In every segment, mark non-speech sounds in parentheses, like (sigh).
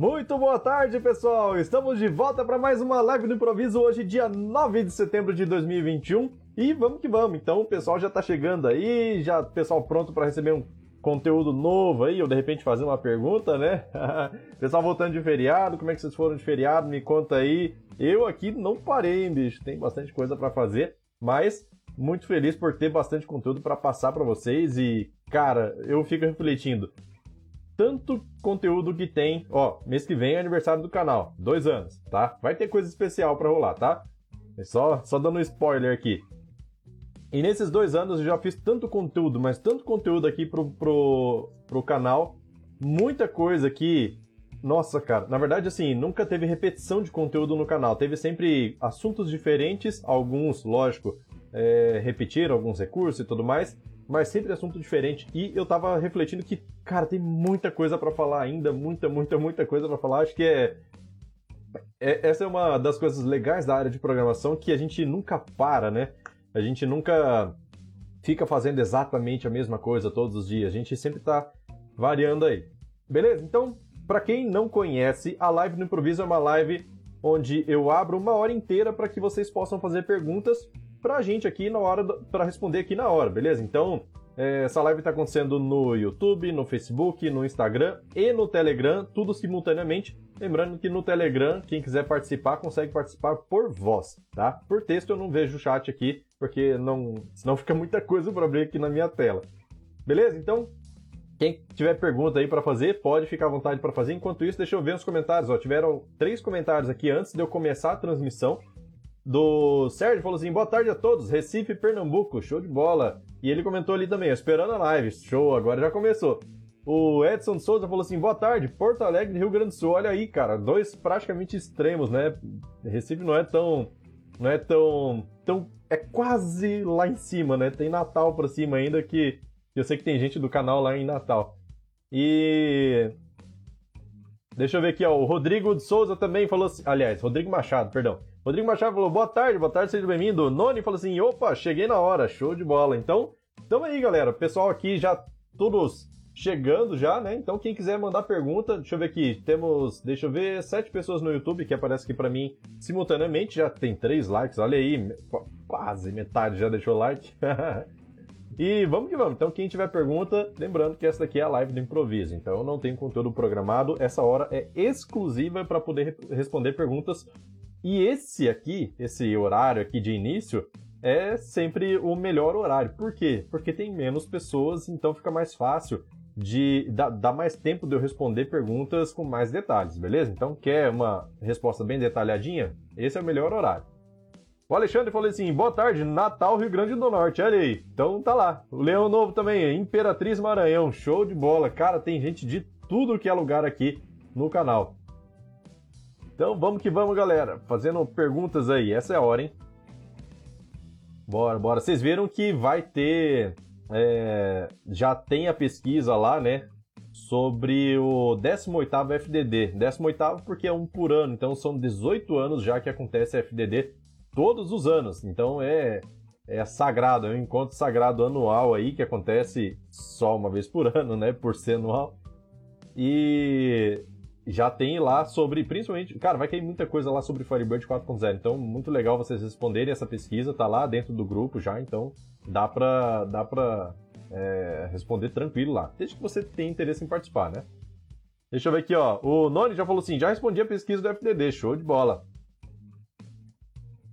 Muito boa tarde, pessoal! Estamos de volta para mais uma live do improviso hoje, dia 9 de setembro de 2021. E vamos que vamos. Então, o pessoal já tá chegando aí, já pessoal pronto para receber um conteúdo novo aí, ou de repente fazer uma pergunta, né? (laughs) pessoal voltando de feriado, como é que vocês foram de feriado? Me conta aí. Eu aqui não parei, hein, bicho. Tem bastante coisa para fazer, mas muito feliz por ter bastante conteúdo para passar para vocês e, cara, eu fico refletindo tanto conteúdo que tem. Ó, mês que vem é aniversário do canal, dois anos, tá? Vai ter coisa especial para rolar, tá? É só, só dando um spoiler aqui. E nesses dois anos eu já fiz tanto conteúdo, mas tanto conteúdo aqui pro, pro, pro canal, muita coisa aqui. Nossa, cara, na verdade, assim, nunca teve repetição de conteúdo no canal. Teve sempre assuntos diferentes, alguns, lógico, é, repetiram alguns recursos e tudo mais, mas sempre assunto diferente. E eu tava refletindo que, cara, tem muita coisa para falar ainda, muita, muita, muita coisa para falar. Acho que é, é, essa é uma das coisas legais da área de programação que a gente nunca para, né? A gente nunca fica fazendo exatamente a mesma coisa todos os dias. A gente sempre tá variando aí. Beleza? Então, para quem não conhece, a live no improviso é uma live onde eu abro uma hora inteira para que vocês possam fazer perguntas pra gente aqui na hora para responder aqui na hora, beleza? Então, é, essa live está acontecendo no YouTube, no Facebook, no Instagram e no Telegram, tudo simultaneamente. Lembrando que no Telegram, quem quiser participar, consegue participar por voz, tá? Por texto eu não vejo o chat aqui, porque não, senão fica muita coisa para abrir aqui na minha tela. Beleza? Então, quem tiver pergunta aí para fazer, pode ficar à vontade para fazer. Enquanto isso, deixa eu ver os comentários. Ó, tiveram três comentários aqui antes de eu começar a transmissão do Sérgio falou assim: boa tarde a todos, Recife, Pernambuco, show de bola. E ele comentou ali também, esperando a live, show, agora já começou. O Edson Souza falou assim: boa tarde, Porto Alegre, Rio Grande do Sul. Olha aí, cara, dois praticamente extremos, né? Recife não é tão. Não é tão. tão é quase lá em cima, né? Tem Natal pra cima ainda que. Eu sei que tem gente do canal lá em Natal. E. Deixa eu ver aqui, ó. O Rodrigo de Souza também falou assim. Aliás, Rodrigo Machado, perdão. Rodrigo Machado falou, boa tarde, boa tarde, seja bem-vindo. Noni falou assim, opa, cheguei na hora, show de bola. Então, tamo aí, galera. Pessoal aqui já todos chegando já, né? Então, quem quiser mandar pergunta, deixa eu ver aqui. Temos, deixa eu ver, sete pessoas no YouTube, que aparece aqui para mim simultaneamente. Já tem três likes, olha aí, quase metade já deixou like. (laughs) e vamos que vamos. Então, quem tiver pergunta, lembrando que essa daqui é a live do improviso. Então, não tem conteúdo programado. Essa hora é exclusiva para poder responder perguntas e esse aqui, esse horário aqui de início, é sempre o melhor horário. Por quê? Porque tem menos pessoas, então fica mais fácil de dar, mais tempo de eu responder perguntas com mais detalhes, beleza? Então, quer uma resposta bem detalhadinha? Esse é o melhor horário. O Alexandre falou assim: boa tarde, Natal, Rio Grande do Norte, olha aí. Então tá lá. O Leão Novo também, Imperatriz Maranhão, show de bola. Cara, tem gente de tudo que é lugar aqui no canal. Então vamos que vamos, galera. Fazendo perguntas aí. Essa é a hora, hein? Bora, bora. Vocês viram que vai ter. É, já tem a pesquisa lá, né? Sobre o 18 FDD. 18 porque é um por ano, então são 18 anos já que acontece FDD todos os anos. Então é, é sagrado, é um encontro sagrado anual aí que acontece só uma vez por ano, né? Por ser anual. E já tem lá sobre, principalmente, cara, vai cair muita coisa lá sobre Firebird 4.0, então muito legal vocês responderem essa pesquisa, tá lá dentro do grupo já, então dá pra, dá pra é, responder tranquilo lá, desde que você tenha interesse em participar, né? Deixa eu ver aqui, ó, o Noni já falou assim, já respondi a pesquisa do FDD, show de bola.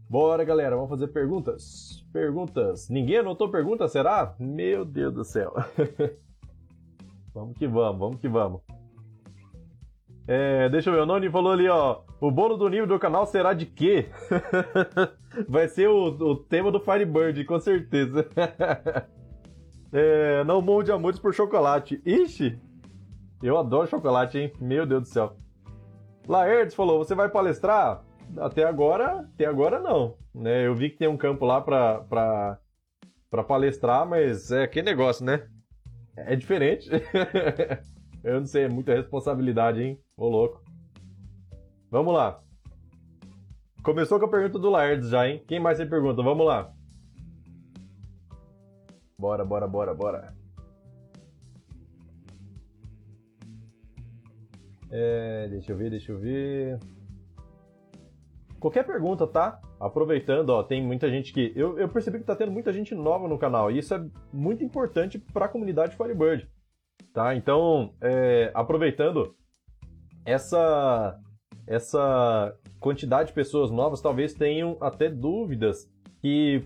Bora, galera, vamos fazer perguntas. Perguntas. Ninguém anotou pergunta, será? Meu Deus do céu. (laughs) vamos que vamos, vamos que vamos. É, deixa eu ver, o Noni falou ali, ó. O bolo do nível do canal será de quê? (laughs) Vai ser o, o tema do Firebird, com certeza. (laughs) é, não molde amores por chocolate. Ixi! Eu adoro chocolate, hein? Meu Deus do céu. Laertes falou, você vai palestrar? Até agora, até agora não. Né? Eu vi que tem um campo lá pra, pra, pra palestrar, mas é que negócio, né? É diferente. (laughs) Eu não sei, é muita responsabilidade, hein? Ô louco. Vamos lá. Começou com a pergunta do Laerdes já, hein? Quem mais tem pergunta? Vamos lá. Bora, bora, bora, bora. É, deixa eu ver, deixa eu ver. Qualquer pergunta, tá? Aproveitando, ó, tem muita gente que. Eu, eu percebi que tá tendo muita gente nova no canal, e isso é muito importante para a comunidade Firebird. Tá? Então, é, aproveitando essa, essa quantidade de pessoas novas, talvez tenham até dúvidas que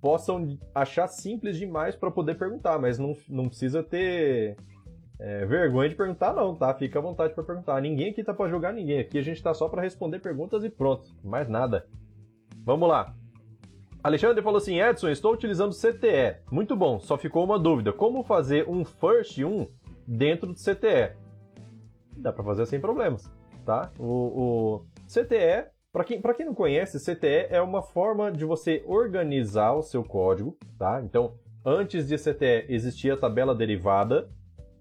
possam achar simples demais para poder perguntar, mas não, não precisa ter é, vergonha de perguntar, não, tá? Fica à vontade para perguntar. Ninguém aqui tá para jogar ninguém. Aqui a gente tá só para responder perguntas e pronto. Mais nada. Vamos lá. Alexandre falou assim: Edson, estou utilizando CTE. Muito bom, só ficou uma dúvida. Como fazer um First 1 dentro do CTE? Dá para fazer sem problemas, tá? O, o CTE para quem, quem não conhece, CTE é uma forma de você organizar o seu código, tá? Então, antes de CTE existia a tabela derivada,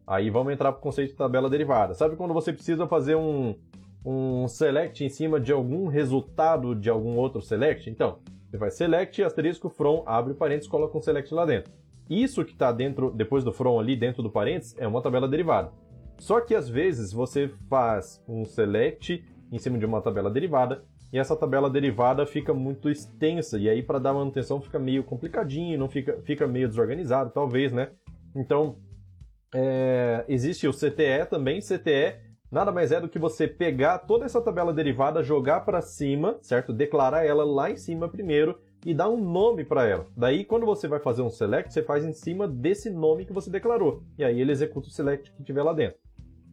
aí vamos entrar para o conceito de tabela derivada. Sabe quando você precisa fazer um, um select em cima de algum resultado de algum outro select? Então, você faz select, asterisco, from, abre parênteses, coloca um select lá dentro. Isso que está dentro, depois do from ali, dentro do parênteses, é uma tabela derivada. Só que às vezes você faz um select em cima de uma tabela derivada e essa tabela derivada fica muito extensa, e aí para dar manutenção fica meio complicadinho, não fica, fica meio desorganizado, talvez, né? Então, é, existe o CTE também, CTE nada mais é do que você pegar toda essa tabela derivada, jogar para cima, certo? Declarar ela lá em cima primeiro e dar um nome para ela. Daí, quando você vai fazer um select, você faz em cima desse nome que você declarou. E aí ele executa o select que tiver lá dentro.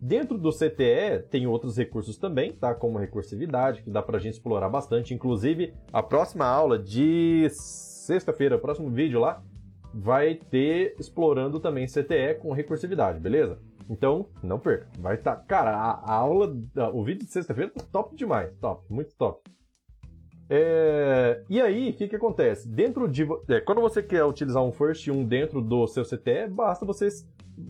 Dentro do CTE tem outros recursos também, tá? Como recursividade, que dá para a gente explorar bastante. Inclusive, a próxima aula de sexta-feira, o próximo vídeo lá, vai ter explorando também CTE com recursividade, beleza? Então, não perca. Vai estar. Tá... Cara, a, a aula, o vídeo de sexta-feira tá top demais. Top, muito top. É... E aí, o que, que acontece? Dentro de. É, quando você quer utilizar um first 1 dentro do seu CTE, basta você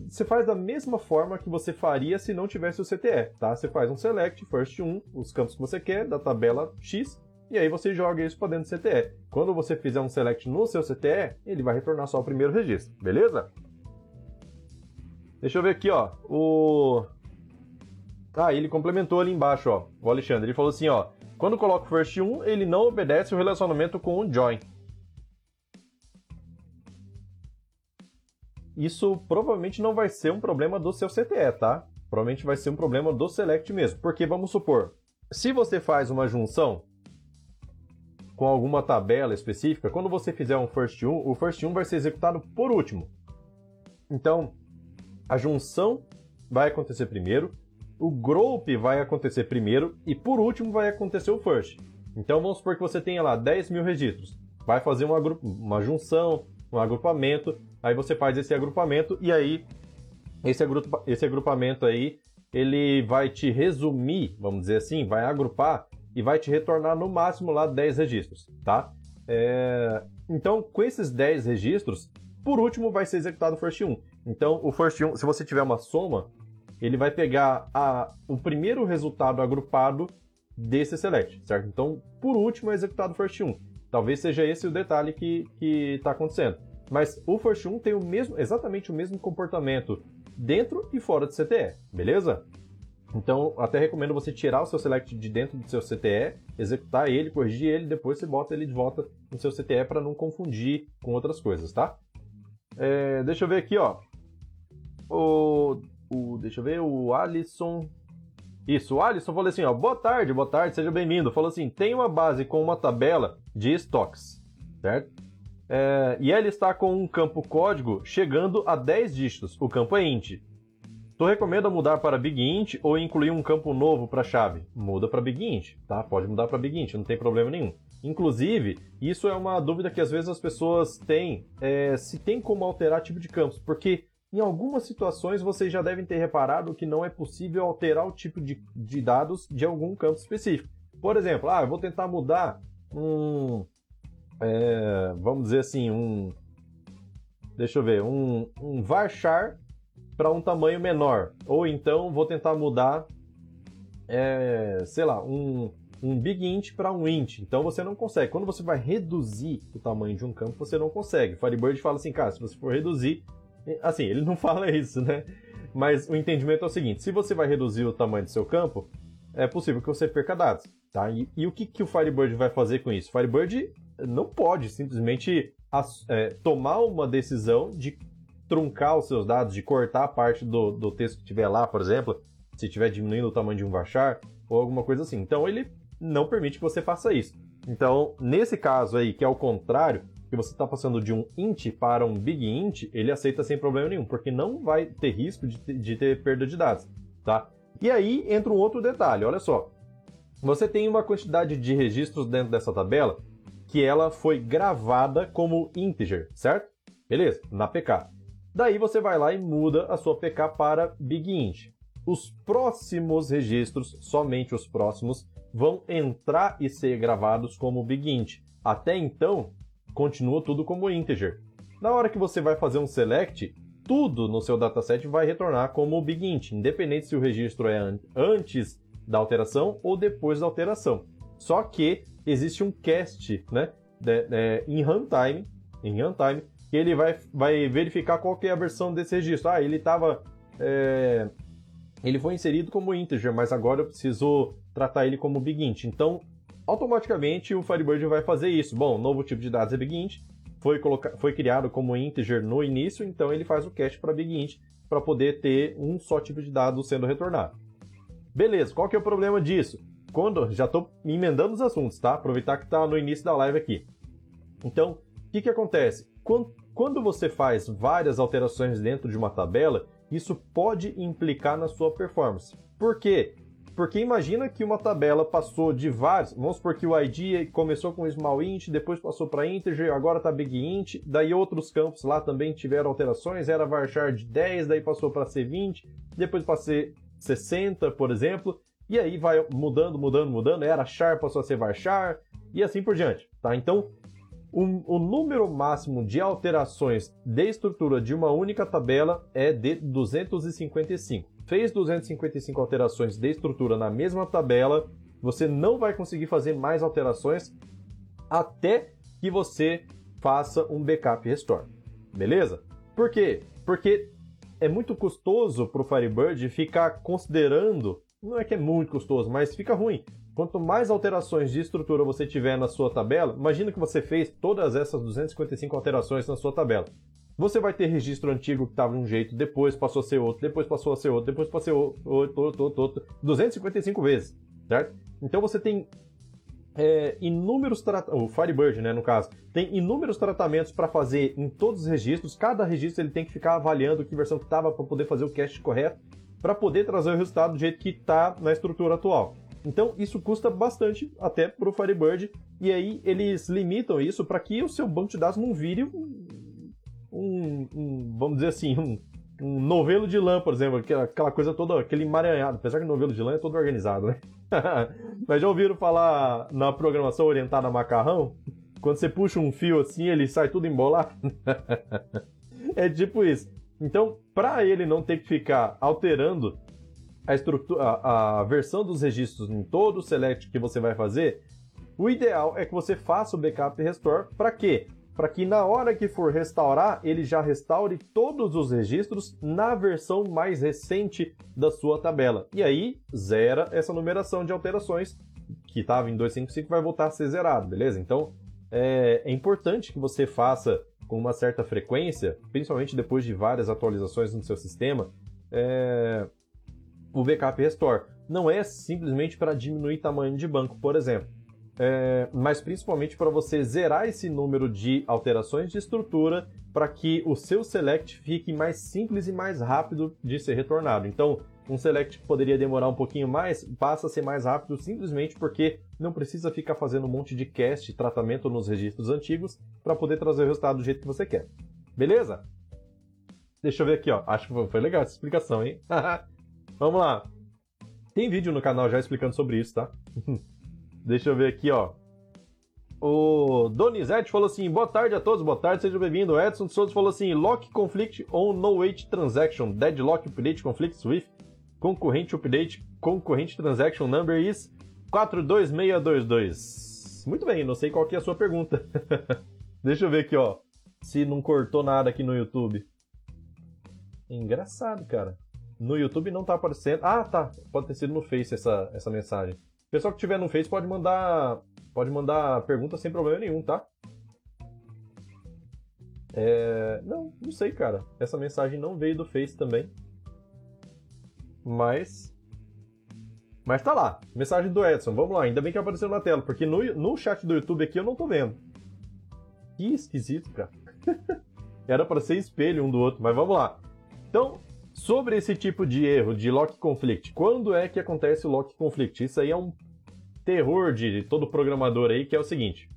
você faz da mesma forma que você faria se não tivesse o CTE, tá? Você faz um select, first 1, os campos que você quer, da tabela X, e aí você joga isso para dentro do CTE. Quando você fizer um select no seu CTE, ele vai retornar só o primeiro registro, beleza? Deixa eu ver aqui, ó. O Ah, ele complementou ali embaixo, ó. O Alexandre, ele falou assim, ó: "Quando coloca o first 1, ele não obedece o relacionamento com o join. isso provavelmente não vai ser um problema do seu CTE, tá? Provavelmente vai ser um problema do Select mesmo. Porque vamos supor, se você faz uma junção com alguma tabela específica, quando você fizer um first 1, o first 1 vai ser executado por último. Então, a junção vai acontecer primeiro, o group vai acontecer primeiro e por último vai acontecer o first. Então vamos supor que você tenha lá 10 mil registros. Vai fazer uma, uma junção, um agrupamento, aí você faz esse agrupamento e aí esse, agrupa, esse agrupamento aí ele vai te resumir, vamos dizer assim, vai agrupar e vai te retornar no máximo lá 10 registros, tá? É... Então, com esses 10 registros, por último vai ser executado o first 1. Então, o first 1, se você tiver uma soma, ele vai pegar a, o primeiro resultado agrupado desse select, certo? Então, por último é executado o first 1. Talvez seja esse o detalhe que está acontecendo. Mas o First 1 tem o mesmo, exatamente o mesmo comportamento dentro e fora do CTE, beleza? Então, até recomendo você tirar o seu select de dentro do seu CTE, executar ele, corrigir ele, depois você bota ele de volta no seu CTE para não confundir com outras coisas, tá? É, deixa eu ver aqui, ó. O, o, deixa eu ver, o Alisson isso, o Alisson falou assim, ó, boa tarde, boa tarde, seja bem-vindo. Falou assim, tem uma base com uma tabela de estoques, certo? É, e ela está com um campo código chegando a 10 dígitos. O campo é int. Tu recomenda mudar para big int ou incluir um campo novo para a chave? Muda para big int, tá? Pode mudar para big int, não tem problema nenhum. Inclusive, isso é uma dúvida que às vezes as pessoas têm, é, se tem como alterar tipo de campos, porque em algumas situações vocês já devem ter reparado que não é possível alterar o tipo de, de dados de algum campo específico. Por exemplo, ah, eu vou tentar mudar um. É, vamos dizer assim, um. Deixa eu ver, um, um varchar para um tamanho menor. Ou então vou tentar mudar, é, sei lá, um, um big int para um int. Então você não consegue. Quando você vai reduzir o tamanho de um campo, você não consegue. Firebird fala assim, cara, se você for reduzir, Assim, ele não (laughs) fala isso, né? Mas o entendimento é o seguinte: se você vai reduzir o tamanho do seu campo, é possível que você perca dados. Tá? E, e o que, que o Firebird vai fazer com isso? O Firebird não pode simplesmente é, tomar uma decisão de truncar os seus dados, de cortar a parte do, do texto que tiver lá, por exemplo, se estiver diminuindo o tamanho de um varchar ou alguma coisa assim. Então ele não permite que você faça isso. Então, nesse caso aí, que é o contrário, que você está passando de um int para um big int, ele aceita sem problema nenhum, porque não vai ter risco de, de ter perda de dados, tá? E aí entra um outro detalhe, olha só. Você tem uma quantidade de registros dentro dessa tabela que ela foi gravada como integer, certo? Beleza, na PK. Daí você vai lá e muda a sua PK para big int. Os próximos registros, somente os próximos, vão entrar e ser gravados como big int. Até então, continua tudo como integer. Na hora que você vai fazer um select, tudo no seu dataset vai retornar como big int, independente se o registro é antes da alteração ou depois da alteração. Só que existe um cast, né, de, de, em runtime, em runtime, que ele vai, vai verificar qual que é a versão desse registro. Ah, ele estava é, ele foi inserido como integer, mas agora eu preciso tratar ele como big int. Então, automaticamente o Firebird vai fazer isso. Bom, novo tipo de dados é big int, foi, coloca... foi criado como integer no início, então ele faz o cache para big int para poder ter um só tipo de dado sendo retornado. Beleza, qual que é o problema disso? Quando já estou emendando os assuntos, tá? Aproveitar que está no início da live aqui. Então, o que, que acontece? Quando você faz várias alterações dentro de uma tabela, isso pode implicar na sua performance. Por quê? Porque imagina que uma tabela passou de vários, vamos supor que o ID começou com small int, depois passou para integer, agora está big int, daí outros campos lá também tiveram alterações, era varchar de 10, daí passou para ser 20, depois para ser 60, por exemplo, e aí vai mudando, mudando, mudando, era char passou a ser varchar, e assim por diante, tá? Então, o, o, número máximo de alterações de estrutura de uma única tabela é de 255. Fez 255 alterações de estrutura na mesma tabela, você não vai conseguir fazer mais alterações até que você faça um backup restore. Beleza? Por quê? Porque é muito custoso para o Firebird ficar considerando. Não é que é muito custoso, mas fica ruim Quanto mais alterações de estrutura você tiver na sua tabela, imagina que você fez todas essas 255 alterações na sua tabela. Você vai ter registro antigo que estava de um jeito, depois passou a ser outro, depois passou a ser outro, depois passou a ser outro, outro, outro, outro, outro 255 vezes, certo? Então você tem é, inúmeros tratamentos, o Firebird, né, no caso, tem inúmeros tratamentos para fazer em todos os registros. Cada registro ele tem que ficar avaliando que versão que estava para poder fazer o cache correto, para poder trazer o resultado do jeito que está na estrutura atual. Então isso custa bastante até para o Firebird e aí eles limitam isso para que o seu banco de dados não vire um, um, vamos dizer assim, um, um, novelo de lã, por exemplo, aquela coisa toda, aquele emaranhado, apesar que o novelo de lã é todo organizado, né? (laughs) Mas já ouviram falar na programação orientada a macarrão? Quando você puxa um fio assim, ele sai tudo embolado? (laughs) é tipo isso. Então, para ele não ter que ficar alterando a, estrutura, a, a versão dos registros em todo o select que você vai fazer, o ideal é que você faça o backup e restore. Para quê? Para que na hora que for restaurar, ele já restaure todos os registros na versão mais recente da sua tabela. E aí, zera essa numeração de alterações que estava em 255 vai voltar a ser zerado, beleza? Então, é, é importante que você faça com uma certa frequência, principalmente depois de várias atualizações no seu sistema, é, o backup restore. Não é simplesmente para diminuir tamanho de banco, por exemplo, é, mas principalmente para você zerar esse número de alterações de estrutura para que o seu select fique mais simples e mais rápido de ser retornado. Então, um select que poderia demorar um pouquinho mais passa a ser mais rápido simplesmente porque não precisa ficar fazendo um monte de cast, tratamento nos registros antigos para poder trazer o resultado do jeito que você quer. Beleza? Deixa eu ver aqui, ó. Acho que foi legal essa explicação, hein? (laughs) Vamos lá. Tem vídeo no canal já explicando sobre isso, tá? (laughs) Deixa eu ver aqui, ó. O Donizete falou assim: boa tarde a todos, boa tarde, seja bem-vindo. Edson Souza falou assim: lock conflict on no wait transaction, deadlock update conflicts with concorrente update, concorrente transaction number is 42622. Muito bem, não sei qual que é a sua pergunta. (laughs) Deixa eu ver aqui, ó. Se não cortou nada aqui no YouTube. Engraçado, cara. no YouTube não tá aparecendo. Ah, tá. Pode ter sido no Face essa, essa mensagem. Pessoal que tiver no Face pode mandar pode mandar pergunta sem problema nenhum, tá? É... Não, não sei, cara. Essa mensagem não veio do Face também. Mas. Mas tá lá. Mensagem do Edson. Vamos lá. Ainda bem que apareceu na tela, porque no, no chat do YouTube aqui eu não tô vendo. Que esquisito, cara. (laughs) Era para ser espelho um do outro, mas vamos lá. Então, sobre esse tipo de erro de lock conflict, quando é que acontece o lock conflict? Isso aí é um terror de todo programador aí, que é o seguinte: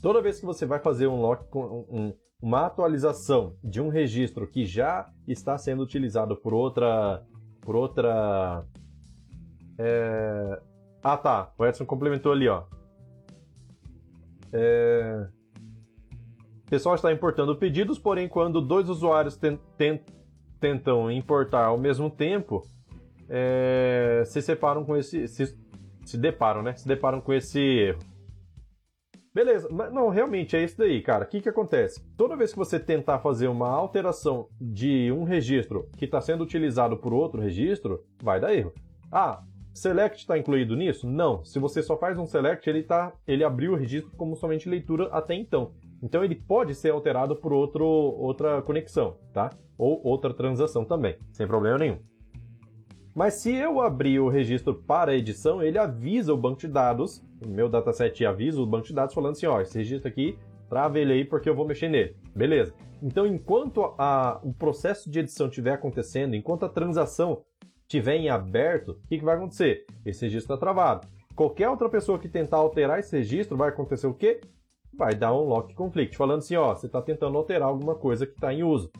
toda vez que você vai fazer um lock, um, uma atualização de um registro que já está sendo utilizado por outra, por outra, é... ah tá, o Edson complementou ali, ó. É... O pessoal está importando pedidos, porém, quando dois usuários ten ten tentam importar ao mesmo tempo, é... se separam com esse, se se deparam, né? Se deparam com esse erro. Beleza, mas não, realmente é isso daí, cara. O que, que acontece? Toda vez que você tentar fazer uma alteração de um registro que está sendo utilizado por outro registro, vai dar erro. Ah, select está incluído nisso? Não. Se você só faz um select, ele, tá, ele abriu o registro como somente leitura até então. Então ele pode ser alterado por outro, outra conexão, tá? Ou outra transação também, sem problema nenhum. Mas se eu abrir o registro para edição, ele avisa o banco de dados, o meu dataset avisa o banco de dados falando assim, ó, esse registro aqui, trava ele aí porque eu vou mexer nele. Beleza. Então, enquanto a, o processo de edição estiver acontecendo, enquanto a transação estiver em aberto, o que, que vai acontecer? Esse registro está travado. Qualquer outra pessoa que tentar alterar esse registro, vai acontecer o quê? Vai dar um lock conflict, falando assim, ó, você está tentando alterar alguma coisa que está em uso.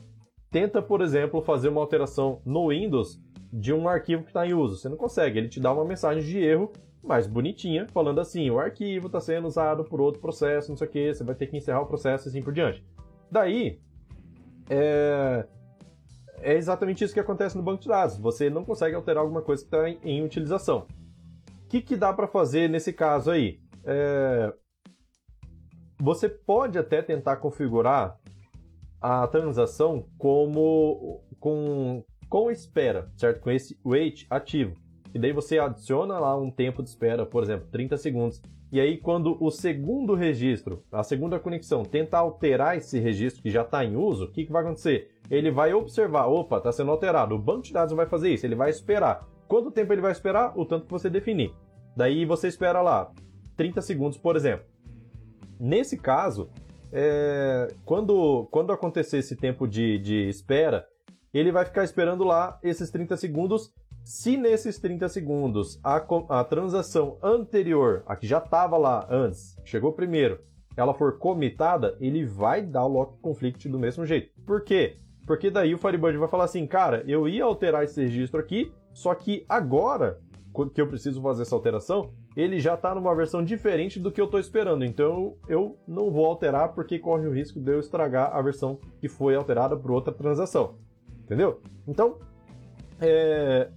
Tenta, por exemplo, fazer uma alteração no Windows de um arquivo que está em uso. Você não consegue, ele te dá uma mensagem de erro mais bonitinha, falando assim: o arquivo está sendo usado por outro processo, não sei o que, você vai ter que encerrar o processo e assim por diante. Daí, é, é exatamente isso que acontece no banco de dados. Você não consegue alterar alguma coisa que está em, em, utilização. O que, que dá para fazer nesse caso aí? É, você pode até tentar configurar a transação como com com espera, certo? Com esse wait ativo. E daí você adiciona lá um tempo de espera, por exemplo, 30 segundos. E aí, quando o segundo registro, a segunda conexão, tenta alterar esse registro que já está em uso, o que, que vai acontecer? Ele vai observar, opa, está sendo alterado. O banco de dados vai fazer isso, ele vai esperar. Quanto tempo ele vai esperar? O tanto que você definir. Daí você espera lá 30 segundos, por exemplo. Nesse caso, é, quando, quando acontecer esse tempo de, de espera, ele vai ficar esperando lá esses 30 segundos. Se nesses 30 segundos a, a transação anterior, a que já estava lá antes, chegou primeiro, ela for comitada, ele vai dar o lock conflict do mesmo jeito. Por quê? Porque daí o Firebird vai falar assim, cara, eu ia alterar esse registro aqui, só que agora que eu preciso fazer essa alteração, ele já está numa versão diferente do que eu estou esperando. Então eu não vou alterar porque corre o risco de eu estragar a versão que foi alterada por outra transação. Entendeu? Então, é...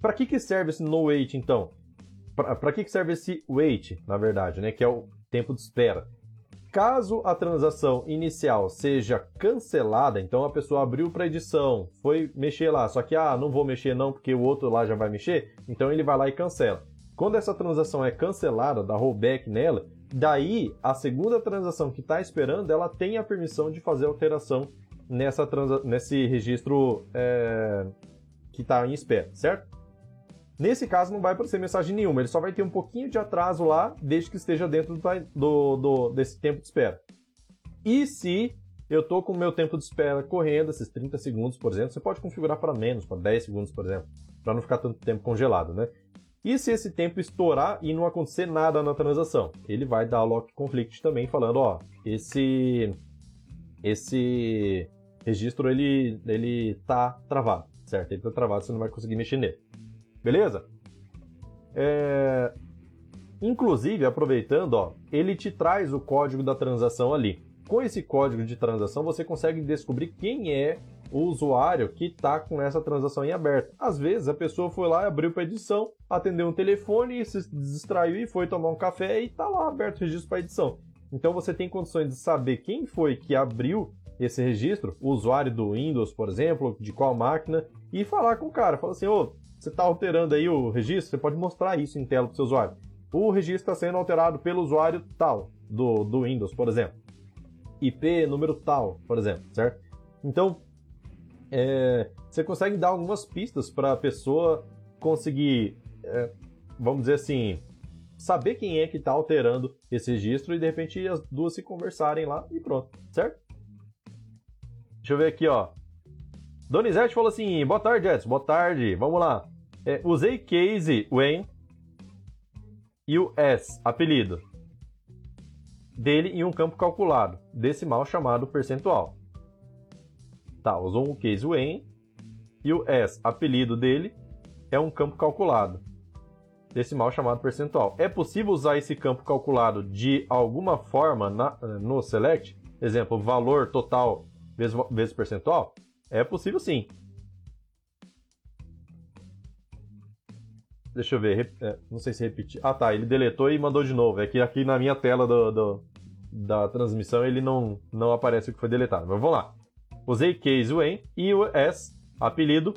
para que, que serve esse no wait, então? Para que, que serve esse wait, na verdade, né? Que é o tempo de espera. Caso a transação inicial seja cancelada, então a pessoa abriu para edição, foi mexer lá, só que ah, não vou mexer não porque o outro lá já vai mexer, então ele vai lá e cancela. Quando essa transação é cancelada, dá rollback nela, daí a segunda transação que está esperando, ela tem a permissão de fazer alteração nessa nesse registro é, que está em espera, certo? Nesse caso não vai aparecer mensagem nenhuma, ele só vai ter um pouquinho de atraso lá, desde que esteja dentro do, do, desse tempo de espera. E se eu estou com o meu tempo de espera correndo, esses 30 segundos, por exemplo, você pode configurar para menos, para 10 segundos, por exemplo, para não ficar tanto tempo congelado, né? E se esse tempo estourar e não acontecer nada na transação? Ele vai dar lock conflict também, falando, ó, esse esse registro ele, ele tá travado, certo? Ele tá travado, você não vai conseguir mexer nele. Beleza? É... Inclusive, aproveitando, ó, ele te traz o código da transação ali. Com esse código de transação, você consegue descobrir quem é o usuário que está com essa transação em aberto. Às vezes, a pessoa foi lá, abriu para edição, atendeu um telefone, se distraiu e foi tomar um café e está lá aberto o registro para edição. Então, você tem condições de saber quem foi que abriu esse registro, o usuário do Windows, por exemplo, de qual máquina, e falar com o cara. Fala assim, ô, você está alterando aí o registro, você pode mostrar isso em tela para o seu usuário. O registro está sendo alterado pelo usuário tal, do, do Windows, por exemplo. IP número tal, por exemplo, certo? Então, é, você consegue dar algumas pistas para a pessoa conseguir, é, vamos dizer assim, saber quem é que está alterando esse registro e de repente as duas se conversarem lá e pronto, certo? Deixa eu ver aqui, ó. Donizete falou assim: boa tarde, Edson, boa tarde, vamos lá. É, usei case when e o S, apelido, dele em um campo calculado, decimal chamado percentual. Tá, usou um case when e o S, apelido dele, é um campo calculado, decimal chamado percentual. É possível usar esse campo calculado de alguma forma na, no select? Exemplo, valor total vezes, vezes percentual? É possível sim. Deixa eu ver, é, não sei se repetir. Ah tá, ele deletou e mandou de novo. É que aqui na minha tela do, do, da transmissão ele não, não aparece o que foi deletado. Mas vamos lá. Usei case when e o s, apelido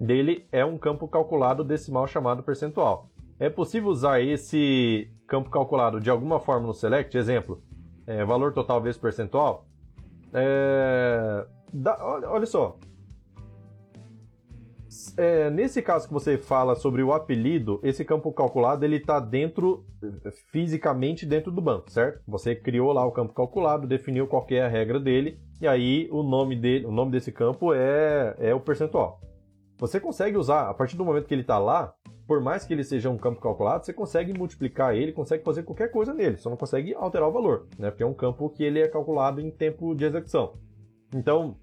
dele, é um campo calculado decimal chamado percentual. É possível usar esse campo calculado de alguma forma no select? Exemplo, é, valor total vezes percentual? É, olha, olha só, é, nesse caso que você fala sobre o apelido, esse campo calculado ele está dentro, fisicamente dentro do banco, certo? Você criou lá o campo calculado, definiu qual é a regra dele, e aí o nome dele, o nome desse campo é, é o percentual. Você consegue usar, a partir do momento que ele está lá, por mais que ele seja um campo calculado, você consegue multiplicar ele, consegue fazer qualquer coisa nele, só não consegue alterar o valor, né? Porque é um campo que ele é calculado em tempo de execução. Então,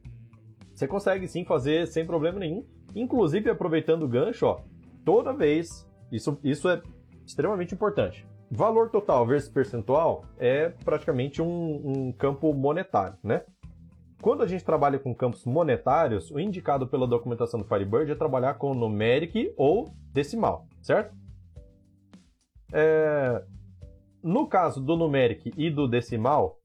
você consegue sim fazer sem problema nenhum. Inclusive, aproveitando o gancho, ó, toda vez, isso, isso é extremamente importante. Valor total versus percentual é praticamente um, um campo monetário, né? Quando a gente trabalha com campos monetários, o indicado pela documentação do Firebird é trabalhar com numeric ou decimal, certo? É... No caso do numeric e do decimal,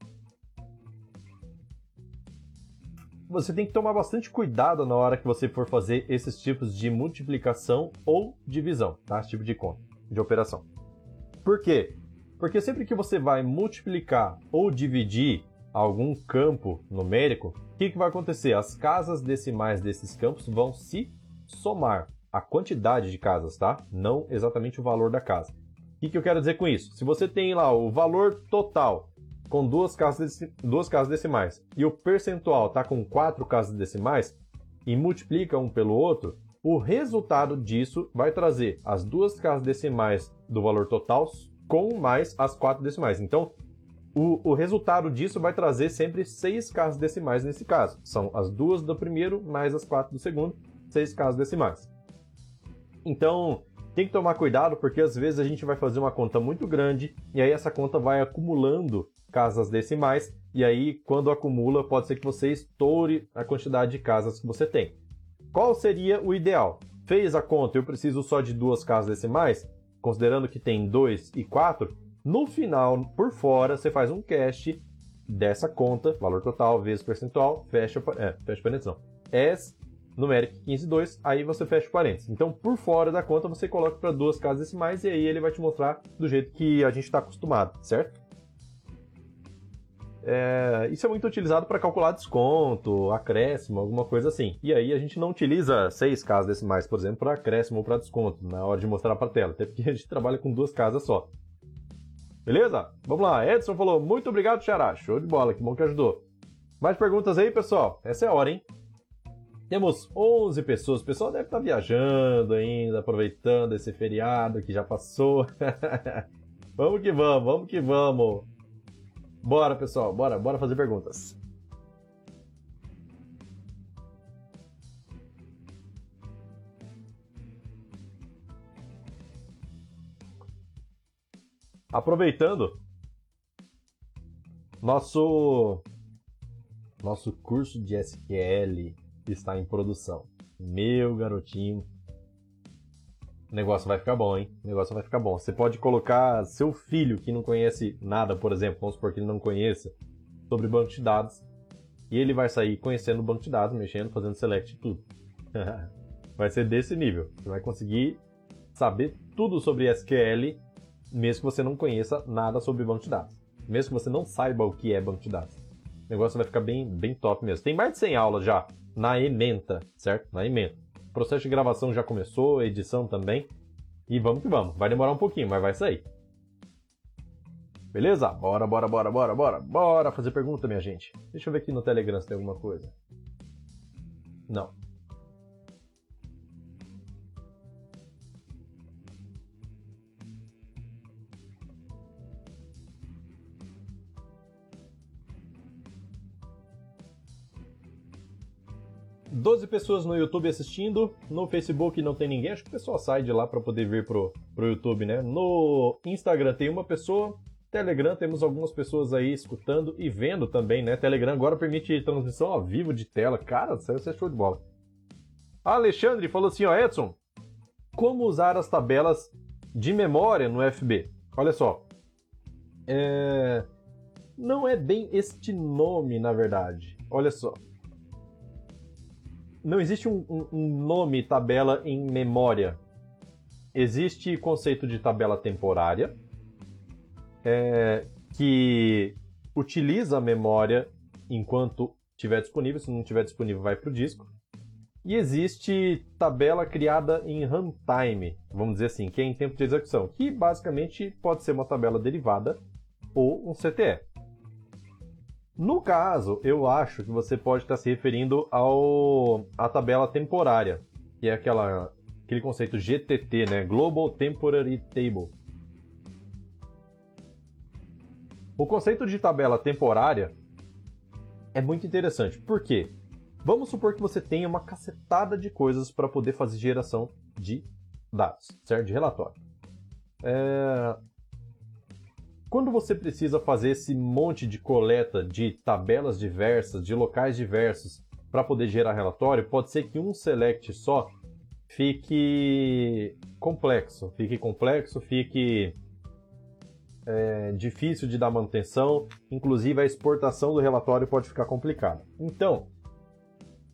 você tem que tomar bastante cuidado na hora que você for fazer esses tipos de multiplicação ou divisão, tá? Esse tipo de conta, de operação. Por quê? Porque sempre que você vai multiplicar ou dividir algum campo numérico, o que, que vai acontecer? As casas decimais desses campos vão se somar. A quantidade de casas, tá? Não exatamente o valor da casa. O que, que eu quero dizer com isso? Se você tem lá o valor total com duas casas, duas casas decimais e o percentual está com quatro casas decimais e multiplica um pelo outro, o resultado disso vai trazer as duas casas decimais do valor total com mais as quatro decimais. Então, o, o resultado disso vai trazer sempre seis casas decimais nesse caso. São as duas do primeiro mais as quatro do segundo, seis casas decimais. Então, tem que tomar cuidado porque às vezes a gente vai fazer uma conta muito grande e aí essa conta vai acumulando casas decimais, e aí, quando acumula, pode ser que você estoure a quantidade de casas que você tem. Qual seria o ideal? Fez a conta, eu preciso só de duas casas decimais, considerando que tem 2 e 4, no final, por fora, você faz um cache dessa conta, valor total vezes percentual, fecha, é, fecha parênteses não, S numeric 15,2, aí você fecha o parênteses. Então, por fora da conta, você coloca para duas casas decimais e aí ele vai te mostrar do jeito que a gente está acostumado, certo? É, isso é muito utilizado para calcular desconto, acréscimo, alguma coisa assim. E aí a gente não utiliza seis casas decimais, por exemplo, para acréscimo ou para desconto, na hora de mostrar para a tela, até porque a gente trabalha com duas casas só. Beleza? Vamos lá. Edson falou, muito obrigado, Xará. Show de bola, que bom que ajudou. Mais perguntas aí, pessoal? Essa é a hora, hein? Temos 11 pessoas. O pessoal deve estar tá viajando ainda, aproveitando esse feriado que já passou. (laughs) vamos que vamos, vamos que vamos. Bora, pessoal, bora, bora fazer perguntas. Aproveitando, nosso nosso curso de SQL está em produção. Meu garotinho, o negócio vai ficar bom, hein? O negócio vai ficar bom. Você pode colocar seu filho que não conhece nada, por exemplo, vamos supor que ele não conheça sobre banco de dados, e ele vai sair conhecendo o banco de dados, mexendo, fazendo select tudo. (laughs) vai ser desse nível. Você vai conseguir saber tudo sobre SQL, mesmo que você não conheça nada sobre banco de dados. Mesmo que você não saiba o que é banco de dados. O negócio vai ficar bem, bem top mesmo. Tem mais de 100 aulas já na Ementa, certo? Na Ementa. O processo de gravação já começou, edição também. E vamos que vamos. Vai demorar um pouquinho, mas vai sair. Beleza? Bora, bora, bora, bora, bora. Bora fazer pergunta, minha gente. Deixa eu ver aqui no Telegram se tem alguma coisa. Não. Doze pessoas no YouTube assistindo, no Facebook não tem ninguém, acho que o pessoal sai de lá para poder vir pro, pro YouTube, né? No Instagram tem uma pessoa, Telegram temos algumas pessoas aí escutando e vendo também, né? Telegram agora permite transmissão ao vivo de tela. Cara, isso é show de bola. Alexandre falou assim, ó, Edson, como usar as tabelas de memória no FB? Olha só, é... não é bem este nome, na verdade. Olha só. Não existe um, um, nome tabela em memória. Existe conceito de tabela temporária, é, que utiliza a memória enquanto estiver disponível, se não estiver disponível vai para o disco. E existe tabela criada em runtime, vamos dizer assim, que é em tempo de execução, que basicamente pode ser uma tabela derivada ou um CTE. No caso, eu acho que você pode estar se referindo ao à tabela temporária, que é aquela aquele conceito GTT, né? Global Temporary Table, O conceito de tabela temporária é muito interessante. Por quê? Vamos supor que você tenha uma cacetada de coisas para poder fazer geração de dados, certo? De relatório. É... Quando você precisa fazer esse monte de coleta de tabelas diversas, de locais diversos, para poder gerar relatório, pode ser que um select só fique complexo, fique complexo, fique é, difícil de dar manutenção, inclusive a exportação do relatório pode ficar complicada. Então,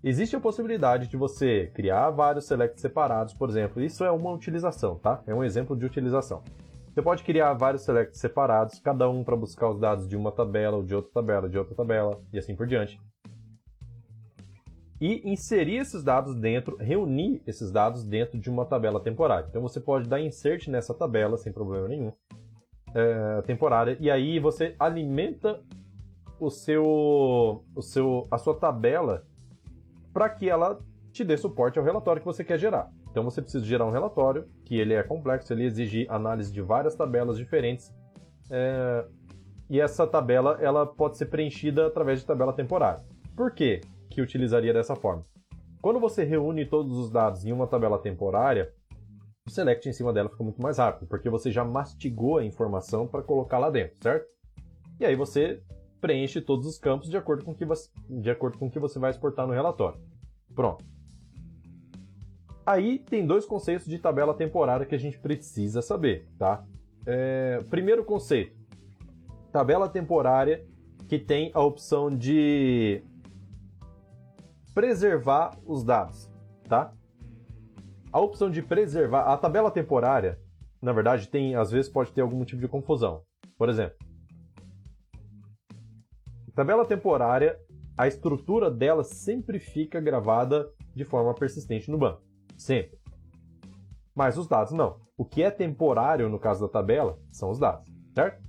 existe a possibilidade de você criar vários selects separados, por exemplo. Isso é uma utilização, tá? É um exemplo de utilização. Você pode criar vários selects separados, cada um para buscar os dados de uma tabela, ou de outra tabela, de outra tabela, e assim por diante. E inserir esses dados dentro, reunir esses dados dentro de uma tabela temporária. Então você pode dar insert nessa tabela sem problema nenhum é, temporária. E aí você alimenta o seu, o seu, a sua tabela para que ela te dê suporte ao relatório que você quer gerar. Então você precisa gerar um relatório que ele é complexo, ele exige análise de várias tabelas diferentes. É, e essa tabela ela pode ser preenchida através de tabela temporária. Por que que utilizaria dessa forma? Quando você reúne todos os dados em uma tabela temporária, o select em cima dela fica muito mais rápido, porque você já mastigou a informação para colocar lá dentro, certo? E aí você preenche todos os campos de acordo com o que você, de acordo com o que você vai exportar no relatório. Pronto. Aí tem dois conceitos de tabela temporária que a gente precisa saber, tá? É, primeiro conceito, tabela temporária que tem a opção de preservar os dados, tá? A opção de preservar a tabela temporária, na verdade, tem às vezes pode ter algum tipo de confusão. Por exemplo, tabela temporária, a estrutura dela sempre fica gravada de forma persistente no banco, sempre. Mas os dados não. O que é temporário no caso da tabela são os dados, certo?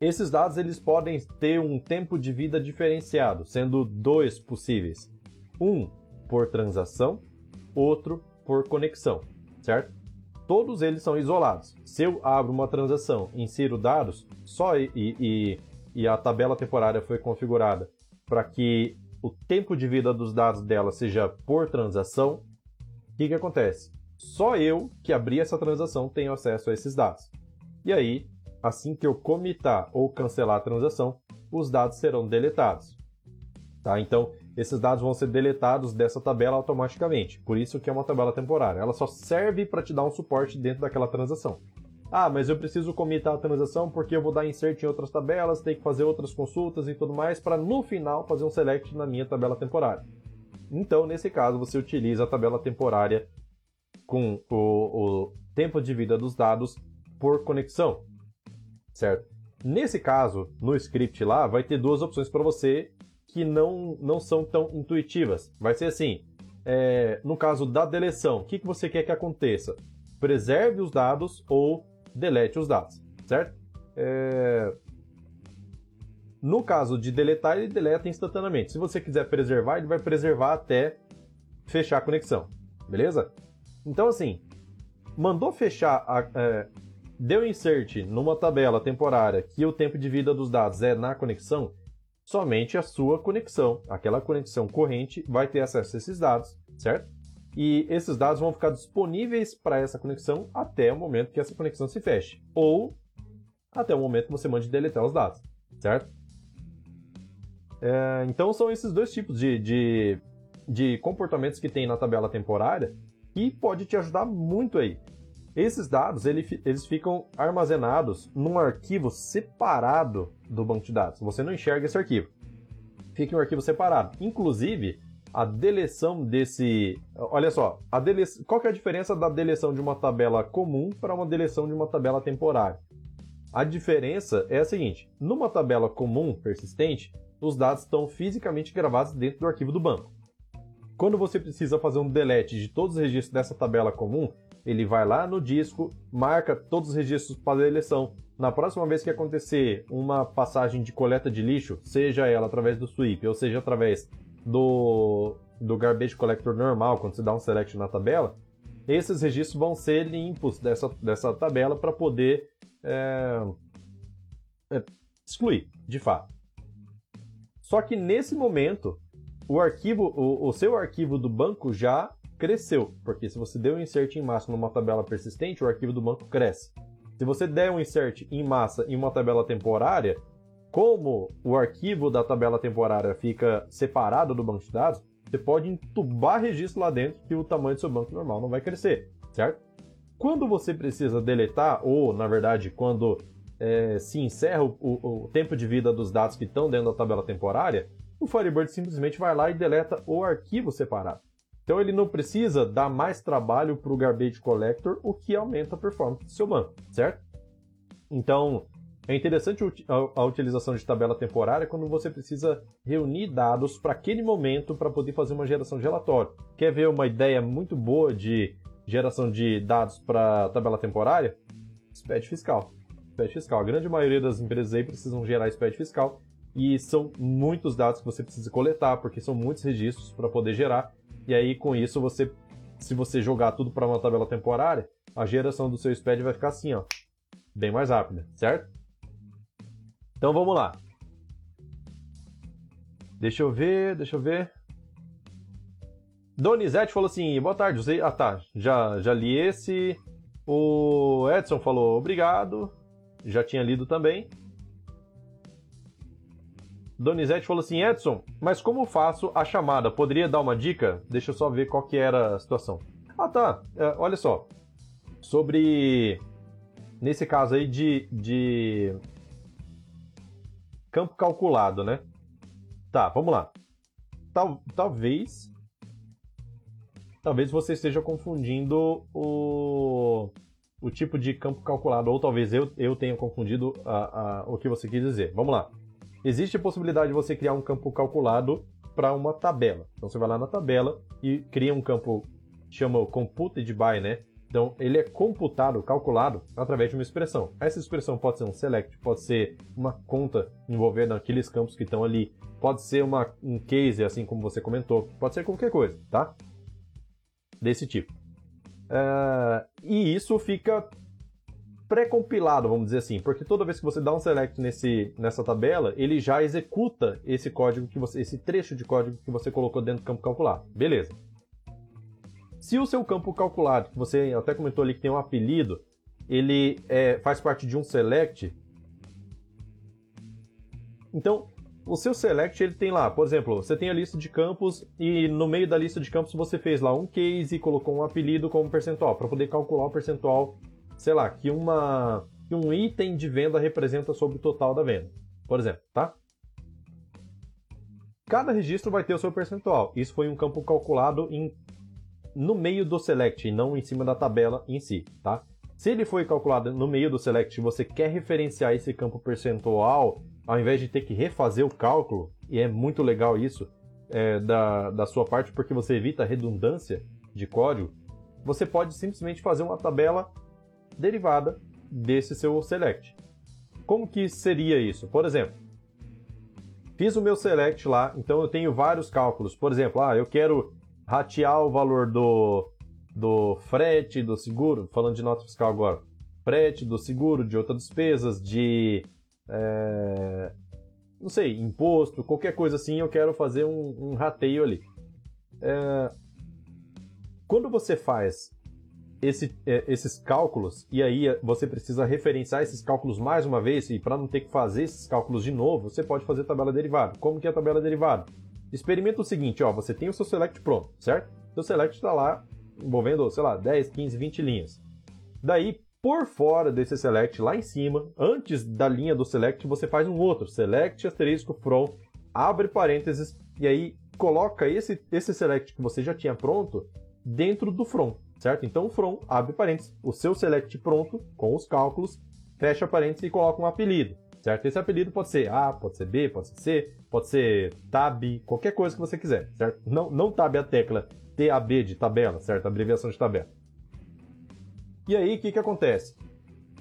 Esses dados eles podem ter um tempo de vida diferenciado, sendo dois possíveis. Um por transação, outro por conexão, certo? Todos eles são isolados. Se eu abro uma transação insiro dados, só e, e, e a tabela temporária foi configurada para que o tempo de vida dos dados dela seja por transação, o que, que acontece? Só eu que abri essa transação tenho acesso a esses dados. E aí, assim que eu comitar ou cancelar a transação, os dados serão deletados. Tá? Então, esses dados vão ser deletados dessa tabela automaticamente. Por isso que é uma tabela temporária. Ela só serve para te dar um suporte dentro daquela transação. Ah, mas eu preciso comitar a transação porque eu vou dar insert em outras tabelas, tem que fazer outras consultas e tudo mais para no final fazer um select na minha tabela temporária. Então, nesse caso, você utiliza a tabela temporária com o, o tempo de vida dos dados por conexão, certo? Nesse caso, no script lá, vai ter duas opções para você que não, não são tão intuitivas. Vai ser assim, é, no caso da deleção, o que, que você quer que aconteça? Preserve os dados ou delete os dados, certo? É... No caso de deletar, ele deleta instantaneamente. Se você quiser preservar, ele vai preservar até fechar a conexão, beleza? Então, assim, mandou fechar, a, é, deu insert numa tabela temporária que o tempo de vida dos dados é na conexão, somente a sua conexão, aquela conexão corrente, vai ter acesso a esses dados, certo? E esses dados vão ficar disponíveis para essa conexão até o momento que essa conexão se feche, ou até o momento que você mande deletar os dados, certo? É, então são esses dois tipos de, de, de comportamentos que tem na tabela temporária que pode te ajudar muito aí. Esses dados ele, eles ficam armazenados num arquivo separado do banco de dados. Você não enxerga esse arquivo. Fica em um arquivo separado. Inclusive, a deleção desse. Olha só, a dele... qual que é a diferença da deleção de uma tabela comum para uma deleção de uma tabela temporária? A diferença é a seguinte: numa tabela comum persistente, os dados estão fisicamente gravados dentro do arquivo do banco. Quando você precisa fazer um delete de todos os registros dessa tabela comum, ele vai lá no disco, marca todos os registros para deleção. Na próxima vez que acontecer uma passagem de coleta de lixo, seja ela através do sweep ou seja através do, do garbage collector normal, quando você dá um select na tabela, esses registros vão ser limpos dessa, dessa tabela para poder é, é, excluir, de fato. Só que nesse momento, o arquivo, o, o seu arquivo do banco já cresceu, porque se você der um insert em massa numa tabela persistente, o arquivo do banco cresce. Se você der um insert em massa em uma tabela temporária, como o arquivo da tabela temporária fica separado do banco de dados, você pode entubar registro lá dentro que o tamanho do seu banco normal não vai crescer, certo? Quando você precisa deletar, ou na verdade, quando é, se encerra o, o, o tempo de vida dos dados que estão dentro da tabela temporária, o Firebird simplesmente vai lá e deleta o arquivo separado. Então ele não precisa dar mais trabalho para o Garbage Collector, o que aumenta a performance do seu banco, certo? Então é interessante a utilização de tabela temporária quando você precisa reunir dados para aquele momento para poder fazer uma geração de relatório. Quer ver uma ideia muito boa de geração de dados para tabela temporária? SPED fiscal. SPED fiscal. A grande maioria das empresas aí precisam gerar SPED fiscal e são muitos dados que você precisa coletar, porque são muitos registros para poder gerar. E aí, com isso, você, se você jogar tudo para uma tabela temporária, a geração do seu SPED vai ficar assim, ó, bem mais rápida, certo? Então vamos lá. Deixa eu ver, deixa eu ver. Donizete falou assim: boa tarde, José. Ah, tá. Já, já li esse. O Edson falou obrigado. Já tinha lido também. Donizete falou assim: Edson, mas como faço a chamada? Poderia dar uma dica? Deixa eu só ver qual que era a situação. Ah, tá. É, olha só. Sobre. Nesse caso aí de, de. Campo calculado, né? Tá, vamos lá. Tal, talvez. Talvez você esteja confundindo o, o tipo de campo calculado, ou talvez eu, eu tenha confundido a, a, o que você quis dizer. Vamos lá existe a possibilidade de você criar um campo calculado para uma tabela. Então você vai lá na tabela e cria um campo chama computed by, né? Então ele é computado, calculado através de uma expressão. Essa expressão pode ser um select, pode ser uma conta envolvendo aqueles campos que estão ali, pode ser uma, um case, assim como você comentou, pode ser qualquer coisa, tá? Desse tipo. Uh, e isso fica pré-compilado, vamos dizer assim, porque toda vez que você dá um select nesse, nessa tabela, ele já executa esse código que você, esse trecho de código que você colocou dentro do campo calculado. Beleza. Se o seu campo calculado, que você até comentou ali que tem um apelido, ele é, faz parte de um select, então o seu select ele tem lá, por exemplo, você tem a lista de campos e no meio da lista de campos você fez lá um case e colocou um apelido como percentual para poder calcular o percentual sei lá, que, uma, que um item de venda representa sobre o total da venda, por exemplo, tá? Cada registro vai ter o seu percentual. Isso foi um campo calculado em, no meio do select e não em cima da tabela em si, tá? Se ele foi calculado no meio do select você quer referenciar esse campo percentual, ao invés de ter que refazer o cálculo, e é muito legal isso é, da, da sua parte, porque você evita a redundância de código, você pode simplesmente fazer uma tabela derivada desse seu select. Como que seria isso? Por exemplo, fiz o meu select lá, então eu tenho vários cálculos. Por exemplo, ah, eu quero ratear o valor do, do frete, do seguro, falando de nota fiscal agora, frete, do seguro, de outras despesas, de. É, não sei, imposto, qualquer coisa assim, eu quero fazer um, um rateio ali. É, quando você faz esse, é, esses cálculos, e aí você precisa referenciar esses cálculos mais uma vez, e para não ter que fazer esses cálculos de novo, você pode fazer tabela derivada. Como que é a tabela derivada? Experimenta o seguinte, ó, você tem o seu select pronto, certo? Seu select está lá envolvendo, sei lá, 10, 15, 20 linhas. Daí, por fora desse select, lá em cima, antes da linha do select, você faz um outro, select asterisco from, abre parênteses, e aí coloca esse, esse select que você já tinha pronto dentro do from, certo? Então from abre parênteses, o seu select pronto, com os cálculos, fecha parênteses e coloca um apelido, certo? Esse apelido pode ser A, pode ser B, pode ser C, pode ser tab, qualquer coisa que você quiser, certo? Não, não tab a tecla TAB de tabela, certo? Abreviação de tabela. E aí, o que, que acontece?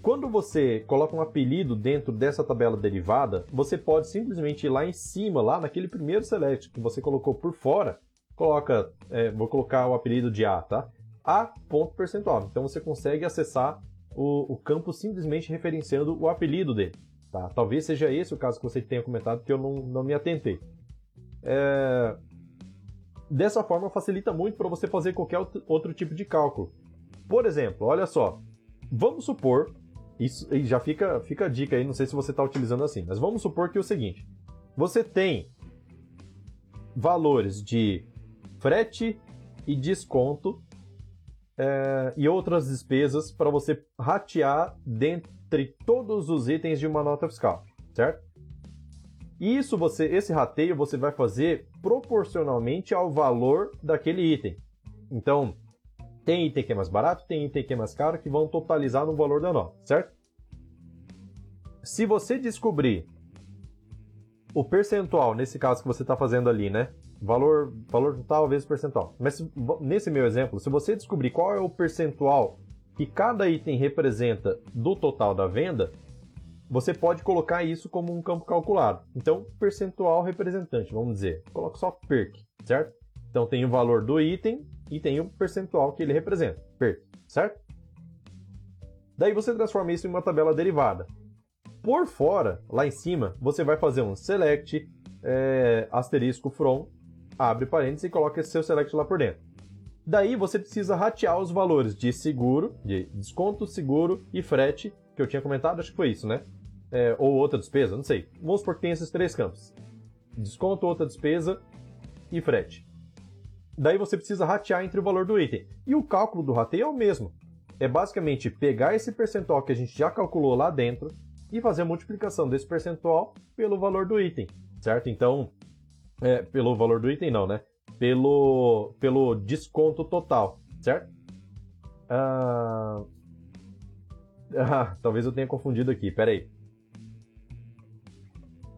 Quando você coloca um apelido dentro dessa tabela derivada, você pode simplesmente ir lá em cima, lá naquele primeiro select que você colocou por fora, coloca, é, vou colocar o apelido de A, tá? A ponto percentual. Então você consegue acessar o, o, campo simplesmente referenciando o apelido dele. Tá? Talvez seja esse o caso que você tenha comentado que eu não, não me atentei. É, Dessa forma, facilita muito para você fazer qualquer outro tipo de cálculo. Por exemplo, olha só, vamos supor, isso e já fica, fica a dica aí, não sei se você está utilizando assim, mas vamos supor que é o seguinte: você tem valores de frete e desconto é, e outras despesas para você ratear dentre todos os itens de uma nota fiscal, certo? Isso você, esse rateio você vai fazer proporcionalmente ao valor daquele item. Então, tem item que é mais barato, tem item que é mais caro, que vão totalizar no valor da nota, certo? Se você descobrir o percentual, nesse caso que você está fazendo ali, né? Valor, valor total vezes percentual. Mas nesse meu exemplo, se você descobrir qual é o percentual que cada item representa do total da venda, você pode colocar isso como um campo calculado. Então, percentual representante, vamos dizer. Coloca só perc, certo? Então tem o valor do item e tem o percentual que ele representa, perc, certo? Daí você transforma isso em uma tabela derivada. Por fora, lá em cima, você vai fazer um select, é, asterisco from, abre parênteses e coloca esse seu select lá por dentro. Daí você precisa ratear os valores de seguro, de desconto, seguro e frete, que eu tinha comentado, acho que foi isso, né? é, ou outra despesa, não sei. Vamos supor que tem esses três campos: desconto, outra despesa e frete. Daí você precisa ratear entre o valor do item. E o cálculo do rateio é o mesmo. É basicamente pegar esse percentual que a gente já calculou lá dentro e fazer a multiplicação desse percentual pelo valor do item, certo? Então, é, pelo valor do item não, né? Pelo, pelo desconto total, certo? Ah, (laughs) ah, talvez eu tenha confundido aqui, peraí.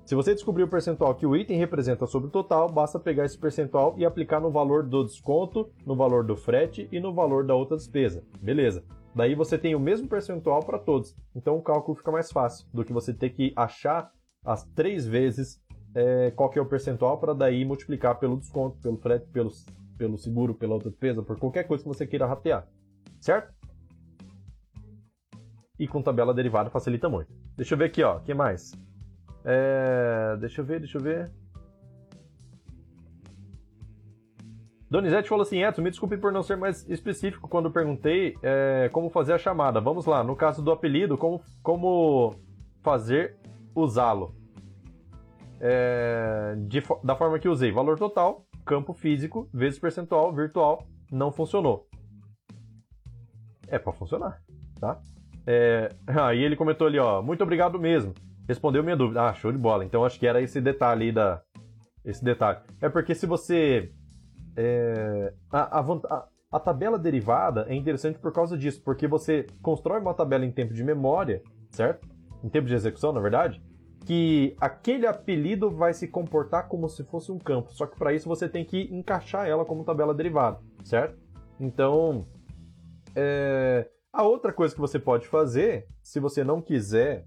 Se você descobrir o percentual que o item representa sobre o total, basta pegar esse percentual e aplicar no valor do desconto, no valor do frete e no valor da outra despesa. Beleza. Daí você tem o mesmo percentual para todos. Então o cálculo fica mais fácil do que você ter que achar as três vezes é, qual que é o percentual para daí multiplicar pelo desconto, pelo frete, pelo, pelo seguro, pela outra despesa, por qualquer coisa que você queira ratear. Certo? E com tabela derivada facilita muito. Deixa eu ver aqui, ó. O que mais? É, deixa eu ver, deixa eu ver. Donizete falou assim: Edson, me desculpe por não ser mais específico quando perguntei é, como fazer a chamada. Vamos lá, no caso do apelido, como, como fazer usá-lo? É, de, da forma que usei: valor total, campo físico, vezes percentual, virtual, não funcionou. É para funcionar, tá? É, (laughs) aí ele comentou ali, ó, muito obrigado mesmo. Respondeu minha dúvida. Ah, show de bola. Então acho que era esse detalhe aí da. Esse detalhe. É porque se você. É, a, a, a tabela derivada é interessante por causa disso, porque você constrói uma tabela em tempo de memória, certo? Em tempo de execução, na verdade, que aquele apelido vai se comportar como se fosse um campo. Só que para isso você tem que encaixar ela como tabela derivada, certo? Então, é... a outra coisa que você pode fazer, se você não quiser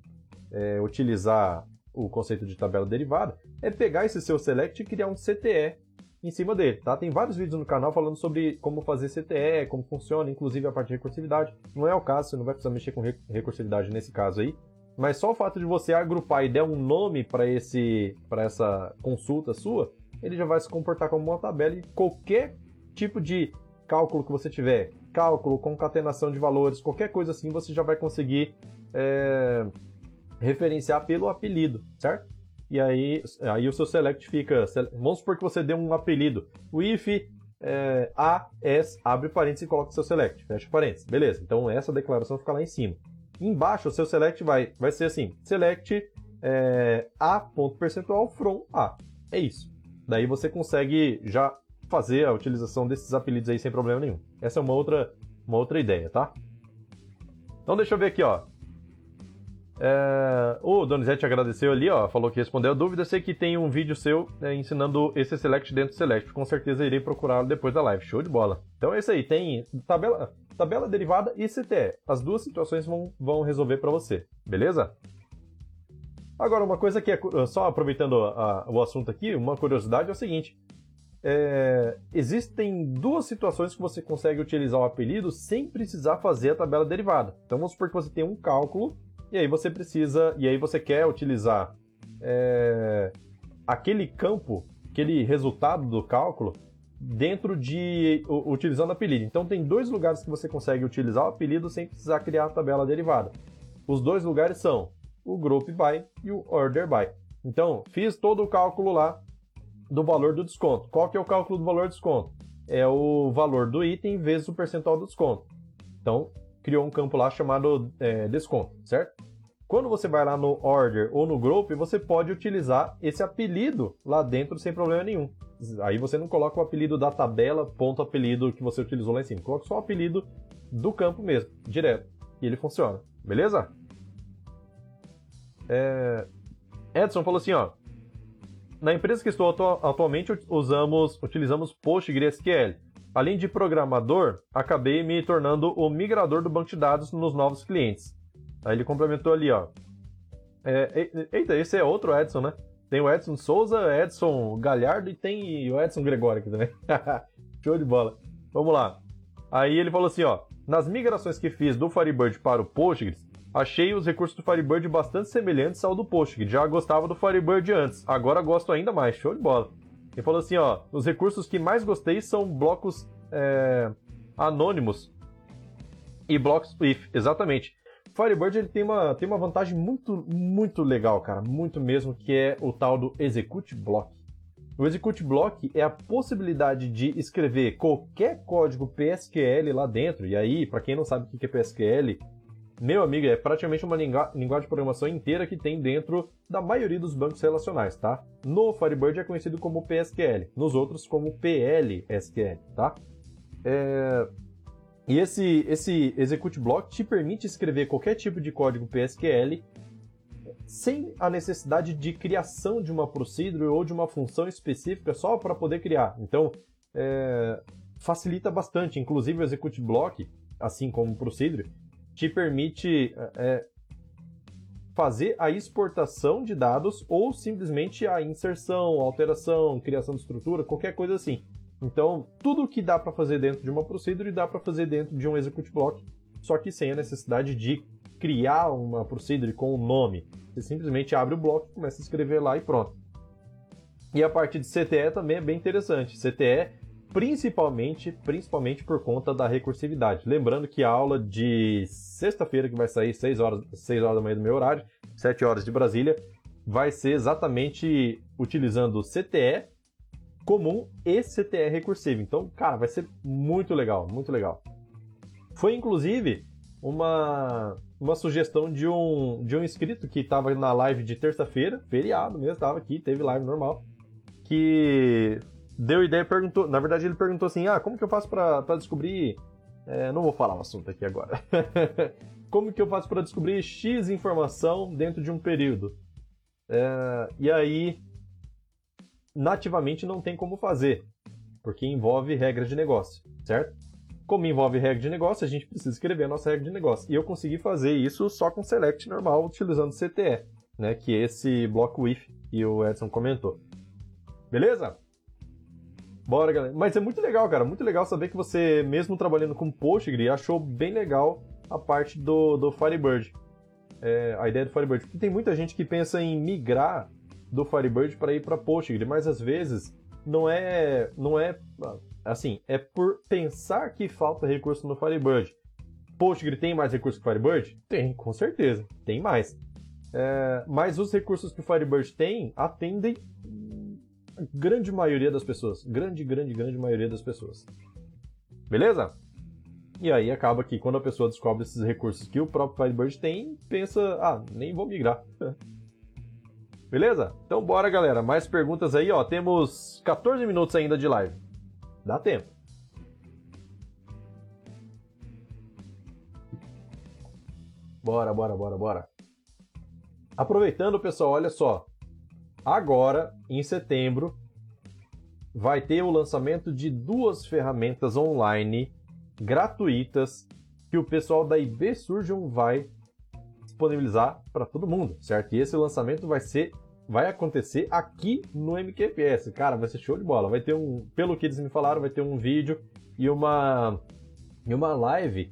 é, utilizar o conceito de tabela derivada, é pegar esse seu select e criar um CTE em cima dele, tá? Tem vários vídeos no canal falando sobre como fazer CTE, como funciona, inclusive a parte de recursividade. Não é o caso, você não vai precisar mexer com recursividade nesse caso aí. Mas só o fato de você agrupar e der um nome para esse para essa consulta sua, ele já vai se comportar como uma tabela e qualquer tipo de cálculo que você tiver, cálculo, concatenação de valores, qualquer coisa assim, você já vai conseguir é, referenciar pelo apelido, certo? E aí, aí o seu select fica. Vamos supor que você dê um apelido. O if é, AS, abre parênteses e coloca o seu select, fecha parênteses. Beleza, então essa declaração fica lá em cima. Embaixo, o seu select vai, vai ser assim: select é, a ponto percentual from a. É isso. Daí você consegue já fazer a utilização desses apelidos aí sem problema nenhum. Essa é uma outra, uma outra ideia, tá? Então deixa eu ver aqui, ó. É... O Donizete agradeceu ali, ó, falou que respondeu a dúvida. Sei que tem um vídeo seu é, ensinando esse select dentro do select. Com certeza irei procurá-lo depois da live. Show de bola. Então é isso aí. Tem tabela, tabela derivada e CTE. As duas situações vão, vão resolver para você. Beleza? Agora, uma coisa que é. Só aproveitando a, o assunto aqui, uma curiosidade é o seguinte. É, existem duas situações que você consegue utilizar o apelido sem precisar fazer a tabela derivada. Então vamos supor que você tem um cálculo e aí você precisa, e aí você quer utilizar é, aquele campo, aquele resultado do cálculo dentro de utilizando apelido. Então tem dois lugares que você consegue utilizar o apelido sem precisar criar a tabela derivada. Os dois lugares são o group by e o order by. Então, fiz todo o cálculo lá do valor do desconto. Qual que é o cálculo do valor do desconto? É o valor do item vezes o percentual do desconto. Então, criou um campo lá chamado é, desconto, certo? Quando você vai lá no order ou no group, você pode utilizar esse apelido lá dentro sem problema nenhum. Aí você não coloca o apelido da tabela, ponto apelido que você utilizou lá em cima. Coloca só o apelido do campo mesmo, direto. E ele funciona. Beleza? É... Edson falou assim, ó. Na empresa que estou atu atualmente usamos, utilizamos PostgreSQL. Além de programador, acabei me tornando o migrador do banco de dados nos novos clientes. Aí ele complementou ali, ó. É, eita, esse é outro Edson, né? Tem o Edson Souza, Edson Galhardo e tem o Edson Gregório aqui também. (laughs) Show de bola. Vamos lá. Aí ele falou assim, ó. Nas migrações que fiz do Firebird para o Postgres, achei os recursos do Firebird bastante semelhantes ao do Postgres. Já gostava do Firebird antes, agora gosto ainda mais. Show de bola. Ele falou assim, ó, os recursos que mais gostei são blocos é, anônimos e blocos if, exatamente. Firebird ele tem uma, tem uma vantagem muito, muito legal, cara, muito mesmo, que é o tal do Execute Block. O Execute Block é a possibilidade de escrever qualquer código PSQL lá dentro, e aí, para quem não sabe o que é PSQL, meu amigo, é praticamente uma linguagem de programação inteira que tem dentro da maioria dos bancos relacionais, tá? No Firebird é conhecido como PSQL, nos outros como PLSQL, tá? É... E esse, esse execute block te permite escrever qualquer tipo de código PSQL sem a necessidade de criação de uma procedure ou de uma função específica só para poder criar. Então, é... facilita bastante. Inclusive, o execute block, assim como o procedure, te permite é, é, fazer a exportação de dados ou simplesmente a inserção, alteração, criação de estrutura, qualquer coisa assim. Então, tudo que dá para fazer dentro de uma procedure dá para fazer dentro de um execute block, só que sem a necessidade de criar uma procedure com um nome. Você simplesmente abre o bloco, começa a escrever lá e pronto. E a parte de CTE também é bem interessante. CTE principalmente, principalmente por conta da recursividade. Lembrando que a aula de sexta-feira, que vai sair 6 horas, 6 horas da manhã do meu horário, 7 horas de Brasília, vai ser exatamente utilizando CTE comum e CTE recursivo. Então, cara, vai ser muito legal, muito legal. Foi inclusive uma uma sugestão de um, de um inscrito que estava na live de terça-feira, feriado mesmo, estava aqui, teve live normal, que deu ideia, perguntou, na verdade ele perguntou assim, ah, como que eu faço para descobrir, é, não vou falar o assunto aqui agora, (laughs) como que eu faço para descobrir X informação dentro de um período? É, e aí, nativamente não tem como fazer, porque envolve regras de negócio, certo? Como envolve regra de negócio, a gente precisa escrever a nossa regra de negócio. E eu consegui fazer isso só com select normal, utilizando CTE, né? Que é esse block with que o Edson comentou. Beleza? Bora, galera. Mas é muito legal, cara. Muito legal saber que você, mesmo trabalhando com Postgre, achou bem legal a parte do, do Firebird. É, a ideia do Firebird. Porque tem muita gente que pensa em migrar do Firebird para ir para Postgre, mas às vezes não é, não é assim, é por pensar que falta recurso no Firebird. Postgre tem mais recursos que o Firebird? Tem, com certeza, tem mais. É, mas os recursos que o Firebird tem atendem grande maioria das pessoas. Grande, grande, grande maioria das pessoas. Beleza? E aí acaba que quando a pessoa descobre esses recursos que o próprio Firebird tem, pensa, ah, nem vou migrar. (laughs) Beleza? Então bora, galera. Mais perguntas aí, ó. Temos 14 minutos ainda de live. Dá tempo. Bora, bora, bora, bora. Aproveitando, pessoal, olha só. Agora, em setembro, vai ter o lançamento de duas ferramentas online gratuitas que o pessoal da IB Surgeon vai disponibilizar para todo mundo, certo? E esse lançamento vai ser vai acontecer aqui no MQPS. Cara, vai ser show de bola. Vai ter um, pelo que eles me falaram, vai ter um vídeo e uma e uma live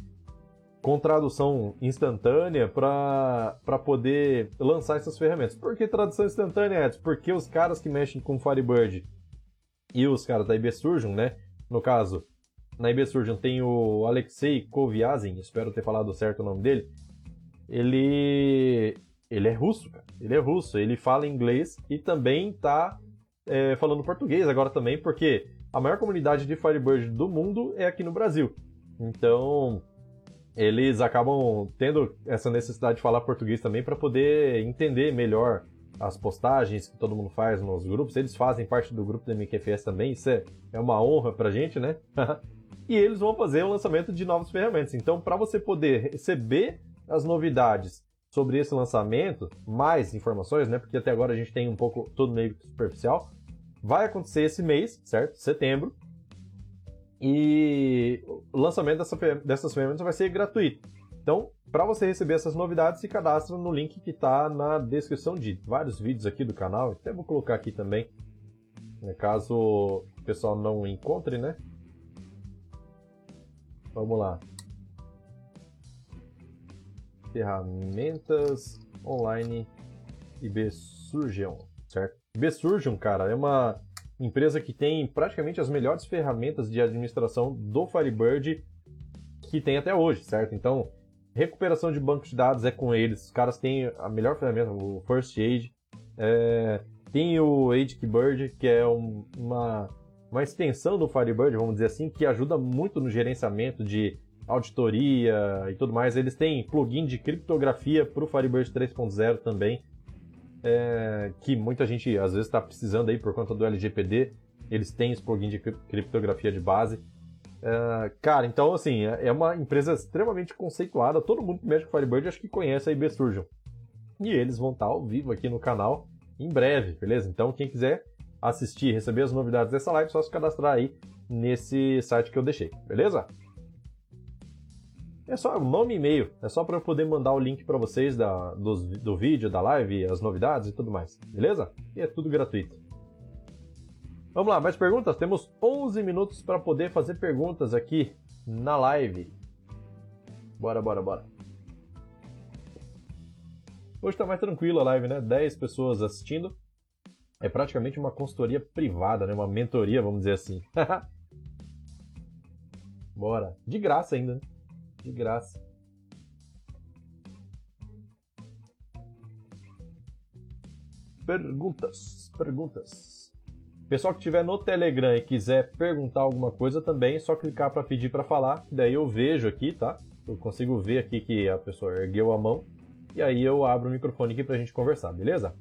com tradução instantânea para poder lançar essas ferramentas. Por que tradução instantânea, Edson? Porque os caras que mexem com Firebird e os caras da IB Surgeon, né? No caso, na IB Surgeon tem o Alexei Koviazin, espero ter falado certo o nome dele ele ele é russo, cara. Ele é russo, ele fala inglês e também tá é, falando português agora também, porque a maior comunidade de Firebird do mundo é aqui no Brasil. Então, eles acabam tendo essa necessidade de falar português também para poder entender melhor as postagens que todo mundo faz nos grupos. Eles fazem parte do grupo do MQFS também, isso é, é uma honra pra gente, né? (laughs) e eles vão fazer o lançamento de novas ferramentas. Então, para você poder receber as novidades sobre esse lançamento, mais informações, né? Porque até agora a gente tem um pouco tudo meio superficial. Vai acontecer esse mês, certo? Setembro. E o lançamento dessa, dessas ferramentas vai ser gratuito. Então, para você receber essas novidades, se cadastra no link que está na descrição de vários vídeos aqui do canal. Até vou colocar aqui também, né, caso o pessoal não encontre, né? Vamos lá ferramentas online IB Surgeon, certo? Surgeon, cara, é uma empresa que tem praticamente as melhores ferramentas de administração do Firebird que tem até hoje, certo? Então, recuperação de banco de dados é com eles. Os caras têm a melhor ferramenta, o First Aid. É, tem o Bird, que é um, uma, uma extensão do Firebird, vamos dizer assim, que ajuda muito no gerenciamento de auditoria e tudo mais. Eles têm plugin de criptografia para o Firebird 3.0 também, é, que muita gente às vezes está precisando aí por conta do LGPD. Eles têm esse plugin de criptografia de base. É, cara, então assim, é, é uma empresa extremamente conceituada. Todo mundo que mexe com Firebird acho que conhece a IB Surgeon. E eles vão estar tá ao vivo aqui no canal em breve, beleza? Então quem quiser assistir, receber as novidades dessa live, só se cadastrar aí nesse site que eu deixei, beleza? É só nome e e-mail. É só para eu poder mandar o link para vocês da, do, vídeo, da live, as novidades e tudo mais. Beleza? E é tudo gratuito. Vamos lá, mais perguntas? Temos 11 minutos para poder fazer perguntas aqui na live. Bora, bora, bora. Hoje tá mais tranquilo a live, né? 10 pessoas assistindo. É praticamente uma consultoria privada, né? Uma mentoria, vamos dizer assim. (laughs) Bora. De graça ainda, né? De graça. Perguntas, perguntas. Pessoal que estiver no Telegram e quiser perguntar alguma coisa também, é só clicar para pedir para falar, daí eu vejo aqui, tá? eu consigo ver aqui que a pessoa ergueu a mão e aí eu abro o microfone aqui pra gente conversar, beleza?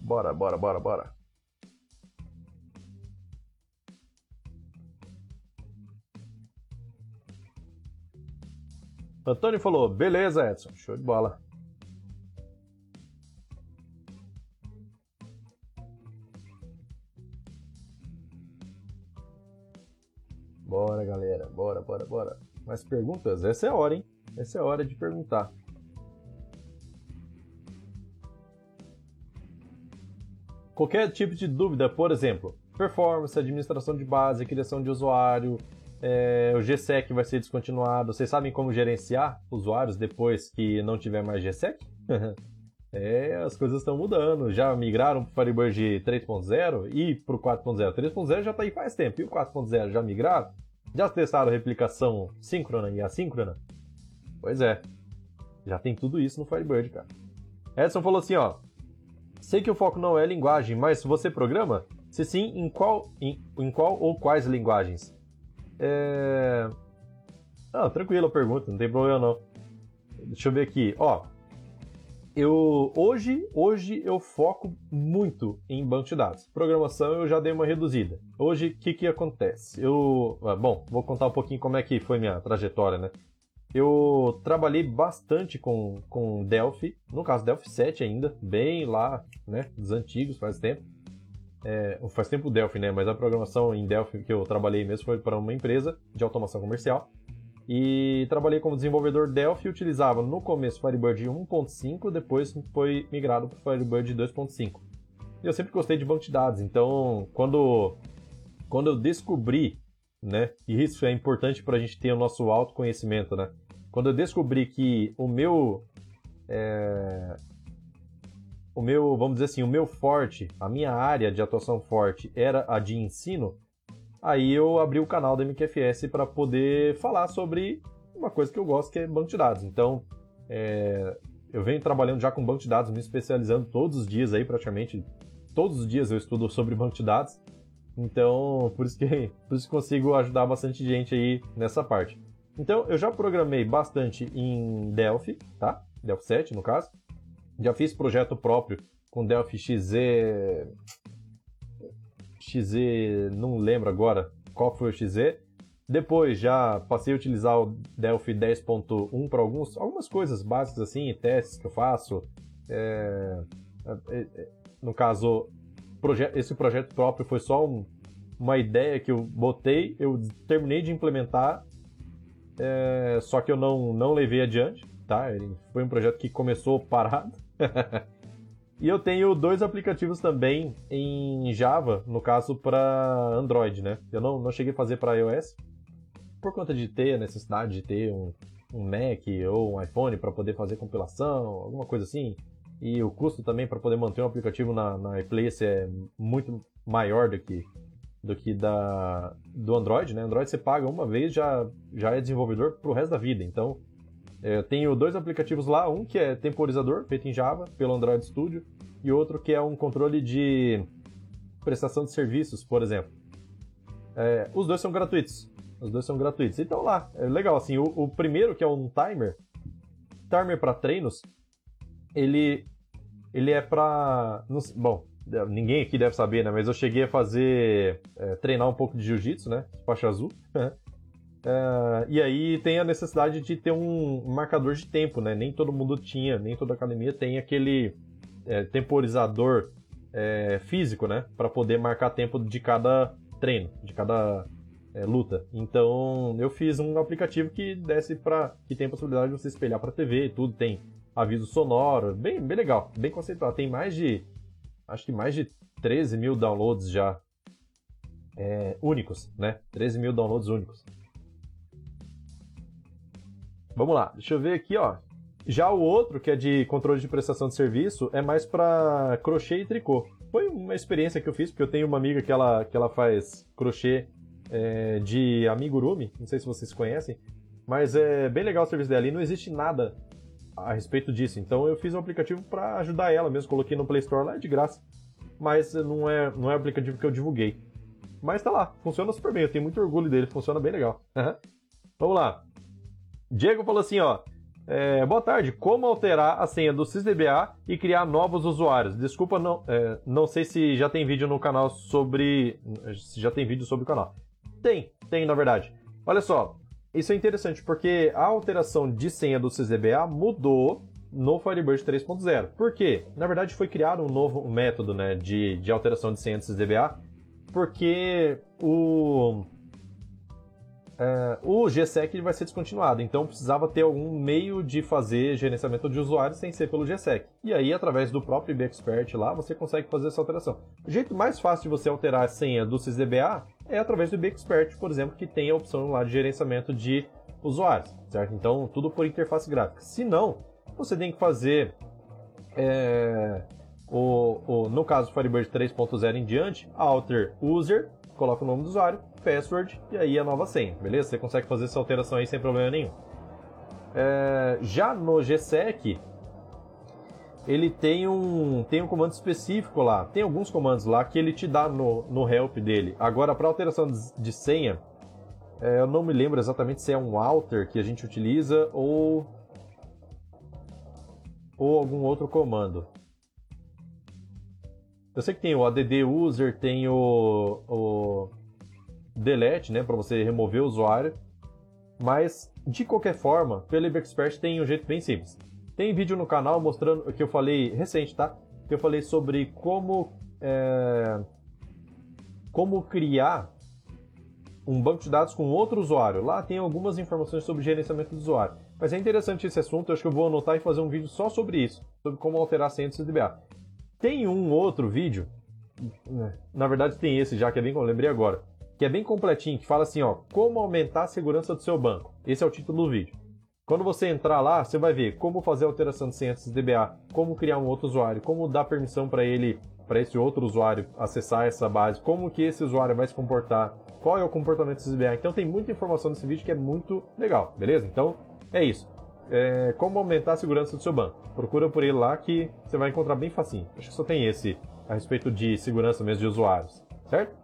Bora, bora, bora, bora. Antônio falou, beleza, Edson, show de bola. Bora, galera, bora, bora, bora. Mais perguntas? Essa é a hora, hein? Essa é a hora de perguntar. Qualquer tipo de dúvida, por exemplo, performance, administração de base, criação de usuário, é, o GSEC vai ser descontinuado. Vocês sabem como gerenciar usuários depois que não tiver mais GSEC? (laughs) é, as coisas estão mudando. Já migraram para o Firebird 3.0 e para o 4.0. 3.0 já está aí faz tempo. E o 4.0 já migraram? Já testaram replicação síncrona e assíncrona? Pois é. Já tem tudo isso no Firebird, cara. Edson falou assim, ó. Sei que o foco não é linguagem, mas você programa? Se sim, em qual, em, em qual ou quais linguagens? É... Ah, tranquilo a pergunta, não tem problema não. Deixa eu ver aqui. Ó, eu hoje, hoje eu foco muito em banco de dados. Programação eu já dei uma reduzida. Hoje o que que acontece? Eu, ah, bom, vou contar um pouquinho como é que foi minha trajetória, né? Eu trabalhei bastante com, com Delphi, no caso Delphi 7 ainda, bem lá, né, dos antigos, faz tempo. É, faz tempo Delphi, né? Mas a programação em Delphi que eu trabalhei mesmo foi para uma empresa de automação comercial. E trabalhei como desenvolvedor Delphi e utilizava no começo Firebird 1.5, depois foi migrado para Firebird 2.5. E eu sempre gostei de banco de dados, então quando, quando eu descobri, né, e isso é importante para a gente ter o nosso autoconhecimento, né? Quando eu descobri que o meu é, o meu, vamos dizer assim, o meu forte, a minha área de atuação forte era a de ensino, aí eu abri o canal da MQFS para poder falar sobre uma coisa que eu gosto, que é banco de dados. Então, é, eu venho trabalhando já com banco de dados, me especializando todos os dias aí, praticamente todos os dias eu estudo sobre banco de dados. Então, por isso que, (laughs) por isso que consigo ajudar bastante gente aí nessa parte. Então, eu já programei bastante em Delphi, tá? Delphi 7, no caso. Já fiz projeto próprio com Delphi XZ. XZ, não lembro agora qual foi o XZ. Depois já passei a utilizar o Delphi 10.1 para alguns, algumas coisas básicas assim, testes que eu faço. É, é, é, no caso, proje esse projeto próprio foi só um, uma ideia que eu botei, eu terminei de implementar, é, só que eu não, não levei adiante, tá? Ele foi um projeto que começou parado. (laughs) e eu tenho dois aplicativos também em Java, no caso para Android, né? Eu não, não cheguei a fazer para iOS, por conta de ter a necessidade de ter um, um Mac ou um iPhone para poder fazer compilação, alguma coisa assim. E o custo também para poder manter um aplicativo na, na iPlace é muito maior do que do que da do Android, né? Android você paga uma vez já já é desenvolvedor pro resto da vida. Então eu tenho dois aplicativos lá, um que é temporizador, feito em Java, pelo Android Studio, e outro que é um controle de prestação de serviços, por exemplo. É, os dois são gratuitos. Os dois são gratuitos. Então lá, é legal assim, o, o primeiro que é um timer, timer para treinos, ele ele é para bom, ninguém aqui deve saber, né, mas eu cheguei a fazer é, treinar um pouco de jiu-jitsu, né, faixa azul. (laughs) Uh, e aí tem a necessidade de ter um marcador de tempo, né? Nem todo mundo tinha, nem toda academia tem aquele é, temporizador é, físico, né? Para poder marcar tempo de cada treino, de cada é, luta. Então eu fiz um aplicativo que desce para que tem a possibilidade de você espelhar para TV e tudo, tem aviso sonoro, bem, bem legal, bem conceitual. Tem mais de acho que mais de 13 mil downloads já únicos, né? 13 mil downloads únicos. Vamos lá, deixa eu ver aqui, ó. Já o outro, que é de controle de prestação de serviço, é mais para crochê e tricô. Foi uma experiência que eu fiz, porque eu tenho uma amiga que ela, que ela faz crochê é, de amigurumi, não sei se vocês conhecem, mas é bem legal o serviço dela e não existe nada a respeito disso. Então eu fiz um aplicativo para ajudar ela mesmo, coloquei no Play Store lá de graça, mas não é, não é o aplicativo que eu divulguei. mas tá lá, funciona super bem, eu tenho muito orgulho dele, funciona bem legal. Vamos lá. Diego falou assim, ó. É, boa tarde. Como alterar a senha do SysDBA e criar novos usuários? Desculpa, não, é, não sei se já tem vídeo no canal sobre. Se já tem vídeo sobre o canal. Tem, tem na verdade. Olha só, isso é interessante porque a alteração de senha do SysDBA mudou no Firebird 3.0. Por quê? Na verdade, foi criado um novo método né, de, de alteração de senha do SysDBA porque o é, o GSEC vai ser descontinuado, então precisava ter algum meio de fazer gerenciamento de usuários sem ser pelo GSEC. E aí, através do próprio IBExpert lá, você consegue fazer essa alteração. O jeito mais fácil de você alterar a senha do SysDBA é através do IBExpert, por exemplo, que tem a opção lá de gerenciamento de usuários, certo? Então, tudo por interface gráfica. Se não, você tem que fazer é, o, o, no caso Firebird 3.0 em diante, alter user, coloca o nome do usuário, password e aí a nova senha, beleza? Você consegue fazer essa alteração aí sem problema nenhum. É, já no GSEC, ele tem um, tem um comando específico lá. Tem alguns comandos lá que ele te dá no, no help dele. Agora, para alteração de, senha, é, eu não me lembro exatamente se é um alter que a gente utiliza ou, ou algum outro comando. Eu sei que tem o add user, tem o, o delete, né, para você remover o usuário. Mas, de qualquer forma, pelo Expert tem um jeito bem simples. Tem vídeo no canal mostrando que eu falei recente, tá? Que eu falei sobre como é, como criar um banco de dados com outro usuário. Lá tem algumas informações sobre gerenciamento do usuário. Mas é interessante esse assunto, eu acho que eu vou anotar e fazer um vídeo só sobre isso, sobre como alterar a senha do CDBA. Tem um outro vídeo, né, na verdade tem esse já, que é bem lembrei agora, que é bem completinho, que fala assim, ó, como aumentar a segurança do seu banco. Esse é o título do vídeo. Quando você entrar lá, você vai ver como fazer alteração de senha DBA, como criar um outro usuário, como dar permissão para ele, para esse outro usuário acessar essa base, como que esse usuário vai se comportar, qual é o comportamento do DBA. Então tem muita informação nesse vídeo que é muito legal, beleza? Então é isso. É, como aumentar a segurança do seu banco. Procura por ele lá que você vai encontrar bem facinho. Acho que só tem esse a respeito de segurança mesmo de usuários, certo?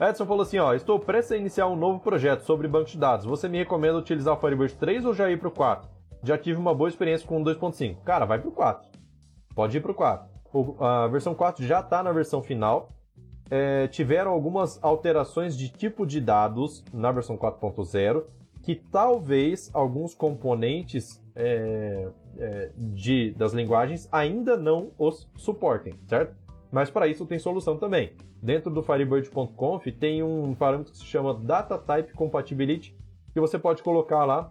Edson falou assim, ó, estou prestes a iniciar um novo projeto sobre banco de dados. Você me recomenda utilizar o Firebird 3 ou já ir para o 4? Já tive uma boa experiência com o 2.5. Cara, vai para o 4. Pode ir para o 4. A versão 4 já está na versão final. É, tiveram algumas alterações de tipo de dados na versão 4.0 que talvez alguns componentes é, é, de, das linguagens ainda não os suportem, certo? Mas para isso tem solução também. Dentro do Firebird.conf tem um parâmetro que se chama Data Type Compatibility, que você pode colocar lá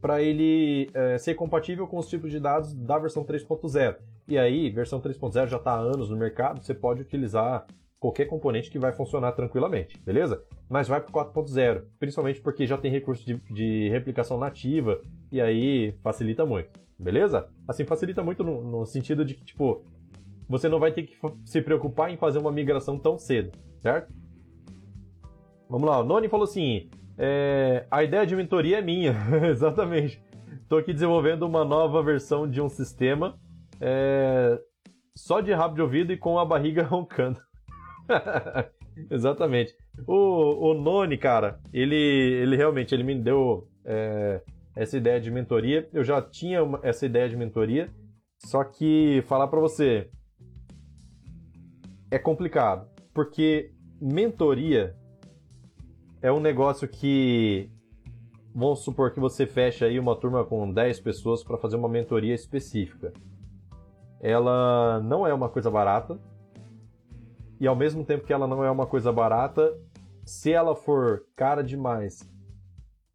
para ele é, ser compatível com os tipos de dados da versão 3.0. E aí, versão 3.0 já está há anos no mercado, você pode utilizar qualquer componente que vai funcionar tranquilamente, beleza? Mas vai para 4.0, principalmente porque já tem recurso de, de, replicação nativa e aí facilita muito, beleza? Assim, facilita muito no, no sentido de que, tipo, você não vai ter que se preocupar em fazer uma migração tão cedo, certo? Vamos lá, o Noni falou assim: é, a ideia de mentoria é minha, (laughs) exatamente. Estou aqui desenvolvendo uma nova versão de um sistema é, só de rabo de ouvido e com a barriga roncando. (laughs) exatamente. O, o Noni, cara, ele, ele realmente ele me deu é, essa ideia de mentoria. Eu já tinha uma, essa ideia de mentoria, só que falar para você, é complicado, porque mentoria é um negócio que vamos supor que você fecha aí uma turma com 10 pessoas para fazer uma mentoria específica. Ela não é uma coisa barata. E ao mesmo tempo que ela não é uma coisa barata, se ela for cara demais,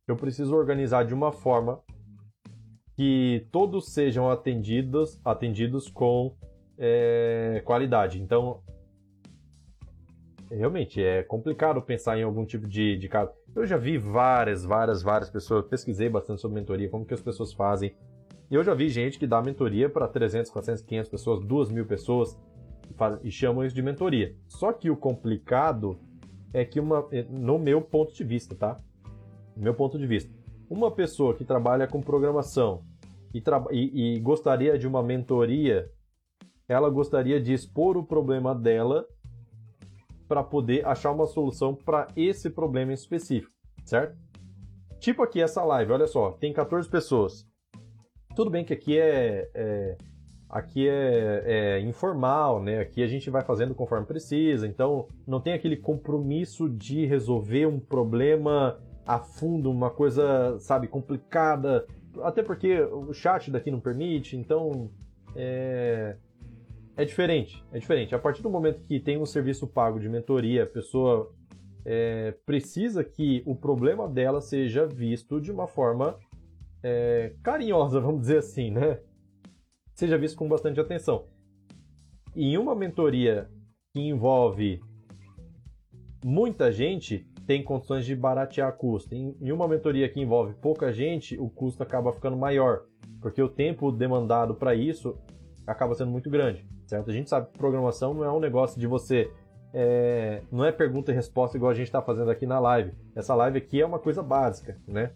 eu preciso organizar de uma forma que todos sejam atendidos, atendidos com é, qualidade. Então, realmente é complicado pensar em algum tipo de, de caso. Eu já vi várias, várias, várias pessoas, pesquisei bastante sobre mentoria, como que as pessoas fazem. E eu já vi gente que dá mentoria para 300, 400, 500 pessoas, 2 mil pessoas faz, e chamam isso de mentoria. Só que o complicado é que, uma, é, no meu ponto de vista, tá? No meu ponto de vista, uma pessoa que trabalha com programação e, e, e gostaria de uma mentoria, ela gostaria de expor o problema dela para poder achar uma solução para esse problema específico, certo? Tipo aqui essa live, olha só, tem 14 pessoas. Tudo bem que aqui é, é aqui é, é, informal, né? Aqui a gente vai fazendo conforme precisa, então não tem aquele compromisso de resolver um problema a fundo, uma coisa, sabe, complicada. Até porque o chat daqui não permite, então é, é diferente, é diferente. A partir do momento que tem um serviço pago de mentoria, a pessoa é, precisa que o problema dela seja visto de uma forma é, carinhosa, (laughs) vamos dizer assim, né? Seja visto com bastante atenção. E em uma mentoria que envolve muita gente, tem condições de baratear custo. Em, uma mentoria que envolve pouca gente, o custo acaba ficando maior, porque o tempo demandado para isso acaba sendo muito grande, certo? A gente sabe que programação não é um negócio de você é, não é pergunta e resposta igual a gente está fazendo aqui na live. Essa live aqui é uma coisa básica, né?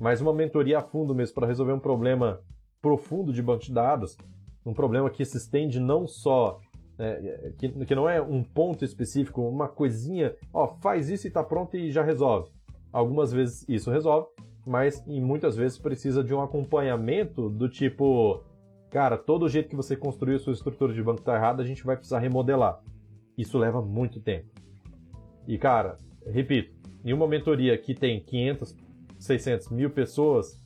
Mas uma mentoria a fundo mesmo para resolver um problema profundo de banco de dados, um problema que se estende não só é, que, que, não é um ponto específico, uma coisinha, ó, faz isso e está pronto e já resolve. Algumas vezes isso resolve, mas em muitas vezes precisa de um acompanhamento do tipo, cara, todo o jeito que você construiu sua estrutura de banco está errado, a gente vai precisar remodelar. Isso leva muito tempo. E cara, repito, em uma mentoria que tem 500, 600 mil pessoas,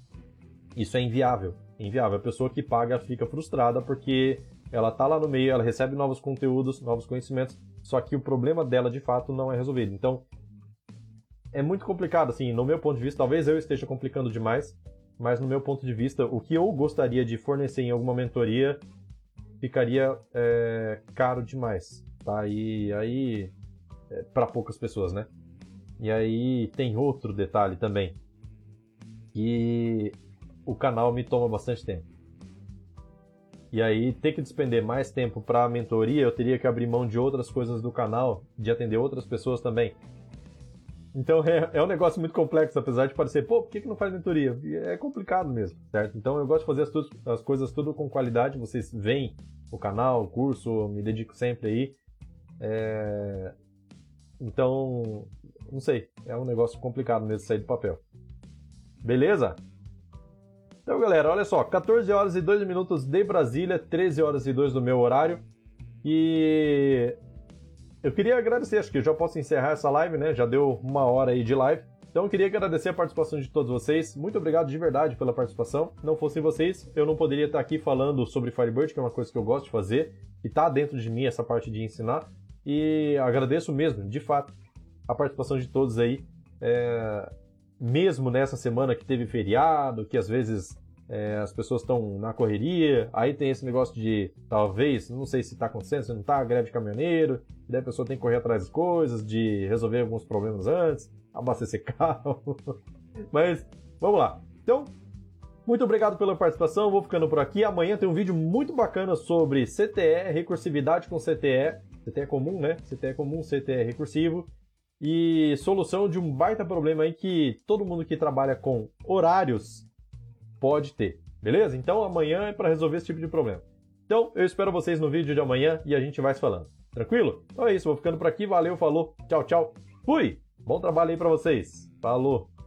isso é inviável. Inviável. A pessoa que paga fica frustrada porque ela tá lá no meio, ela recebe novos conteúdos, novos conhecimentos, só que o problema dela de fato não é resolvido. Então, é muito complicado, assim, no meu ponto de vista, talvez eu esteja complicando demais, mas no meu ponto de vista, o que eu gostaria de fornecer em alguma mentoria ficaria é, caro demais, tá? E aí, é, para poucas pessoas, né? E aí tem outro detalhe também, que o canal me toma bastante tempo. E aí, ter que despender mais tempo para a mentoria, eu teria que abrir mão de outras coisas do canal, de atender outras pessoas também. Então é, é um negócio muito complexo, apesar de parecer, pô, por que, que não faz mentoria? É complicado mesmo, certo? Então eu gosto de fazer as, as coisas tudo com qualidade. Vocês veem o canal, o curso, me dedico sempre aí. É... Então, não sei, é um negócio complicado mesmo sair do papel. Beleza? Então, galera, olha só, 14 horas e 2 minutos de Brasília, 13 horas e 2 do meu horário. E eu queria agradecer, acho que eu já posso encerrar essa live, né? Já deu uma hora aí de live. Então eu queria agradecer a participação de todos vocês. Muito obrigado de verdade pela participação. Não fossem vocês, eu não poderia estar aqui falando sobre Firebird, que é uma coisa que eu gosto de fazer, e está dentro de mim essa parte de ensinar. E agradeço mesmo, de fato, a participação de todos aí. É... Mesmo nessa semana que teve feriado, que às vezes é, as pessoas estão na correria, aí tem esse negócio de, talvez, não sei se está acontecendo, se não está, greve de caminhoneiro, daí a pessoa tem que correr atrás das coisas, de resolver alguns problemas antes, abastecer (laughs) carro. Mas, vamos lá. Então, muito obrigado pela participação, vou ficando por aqui. Amanhã tem um vídeo muito bacana sobre CTE, recursividade com CTE, CTE comum, né? CTE comum, CTE recursivo. E solução de um baita problema aí que todo mundo que trabalha com horários pode ter. Beleza? Então amanhã é para resolver esse tipo de problema. Então eu espero vocês no vídeo de amanhã e a gente vai se falando. Tranquilo? Então é isso, vou ficando por aqui. Valeu, falou, tchau, tchau. Fui! Bom trabalho aí para vocês. Falou!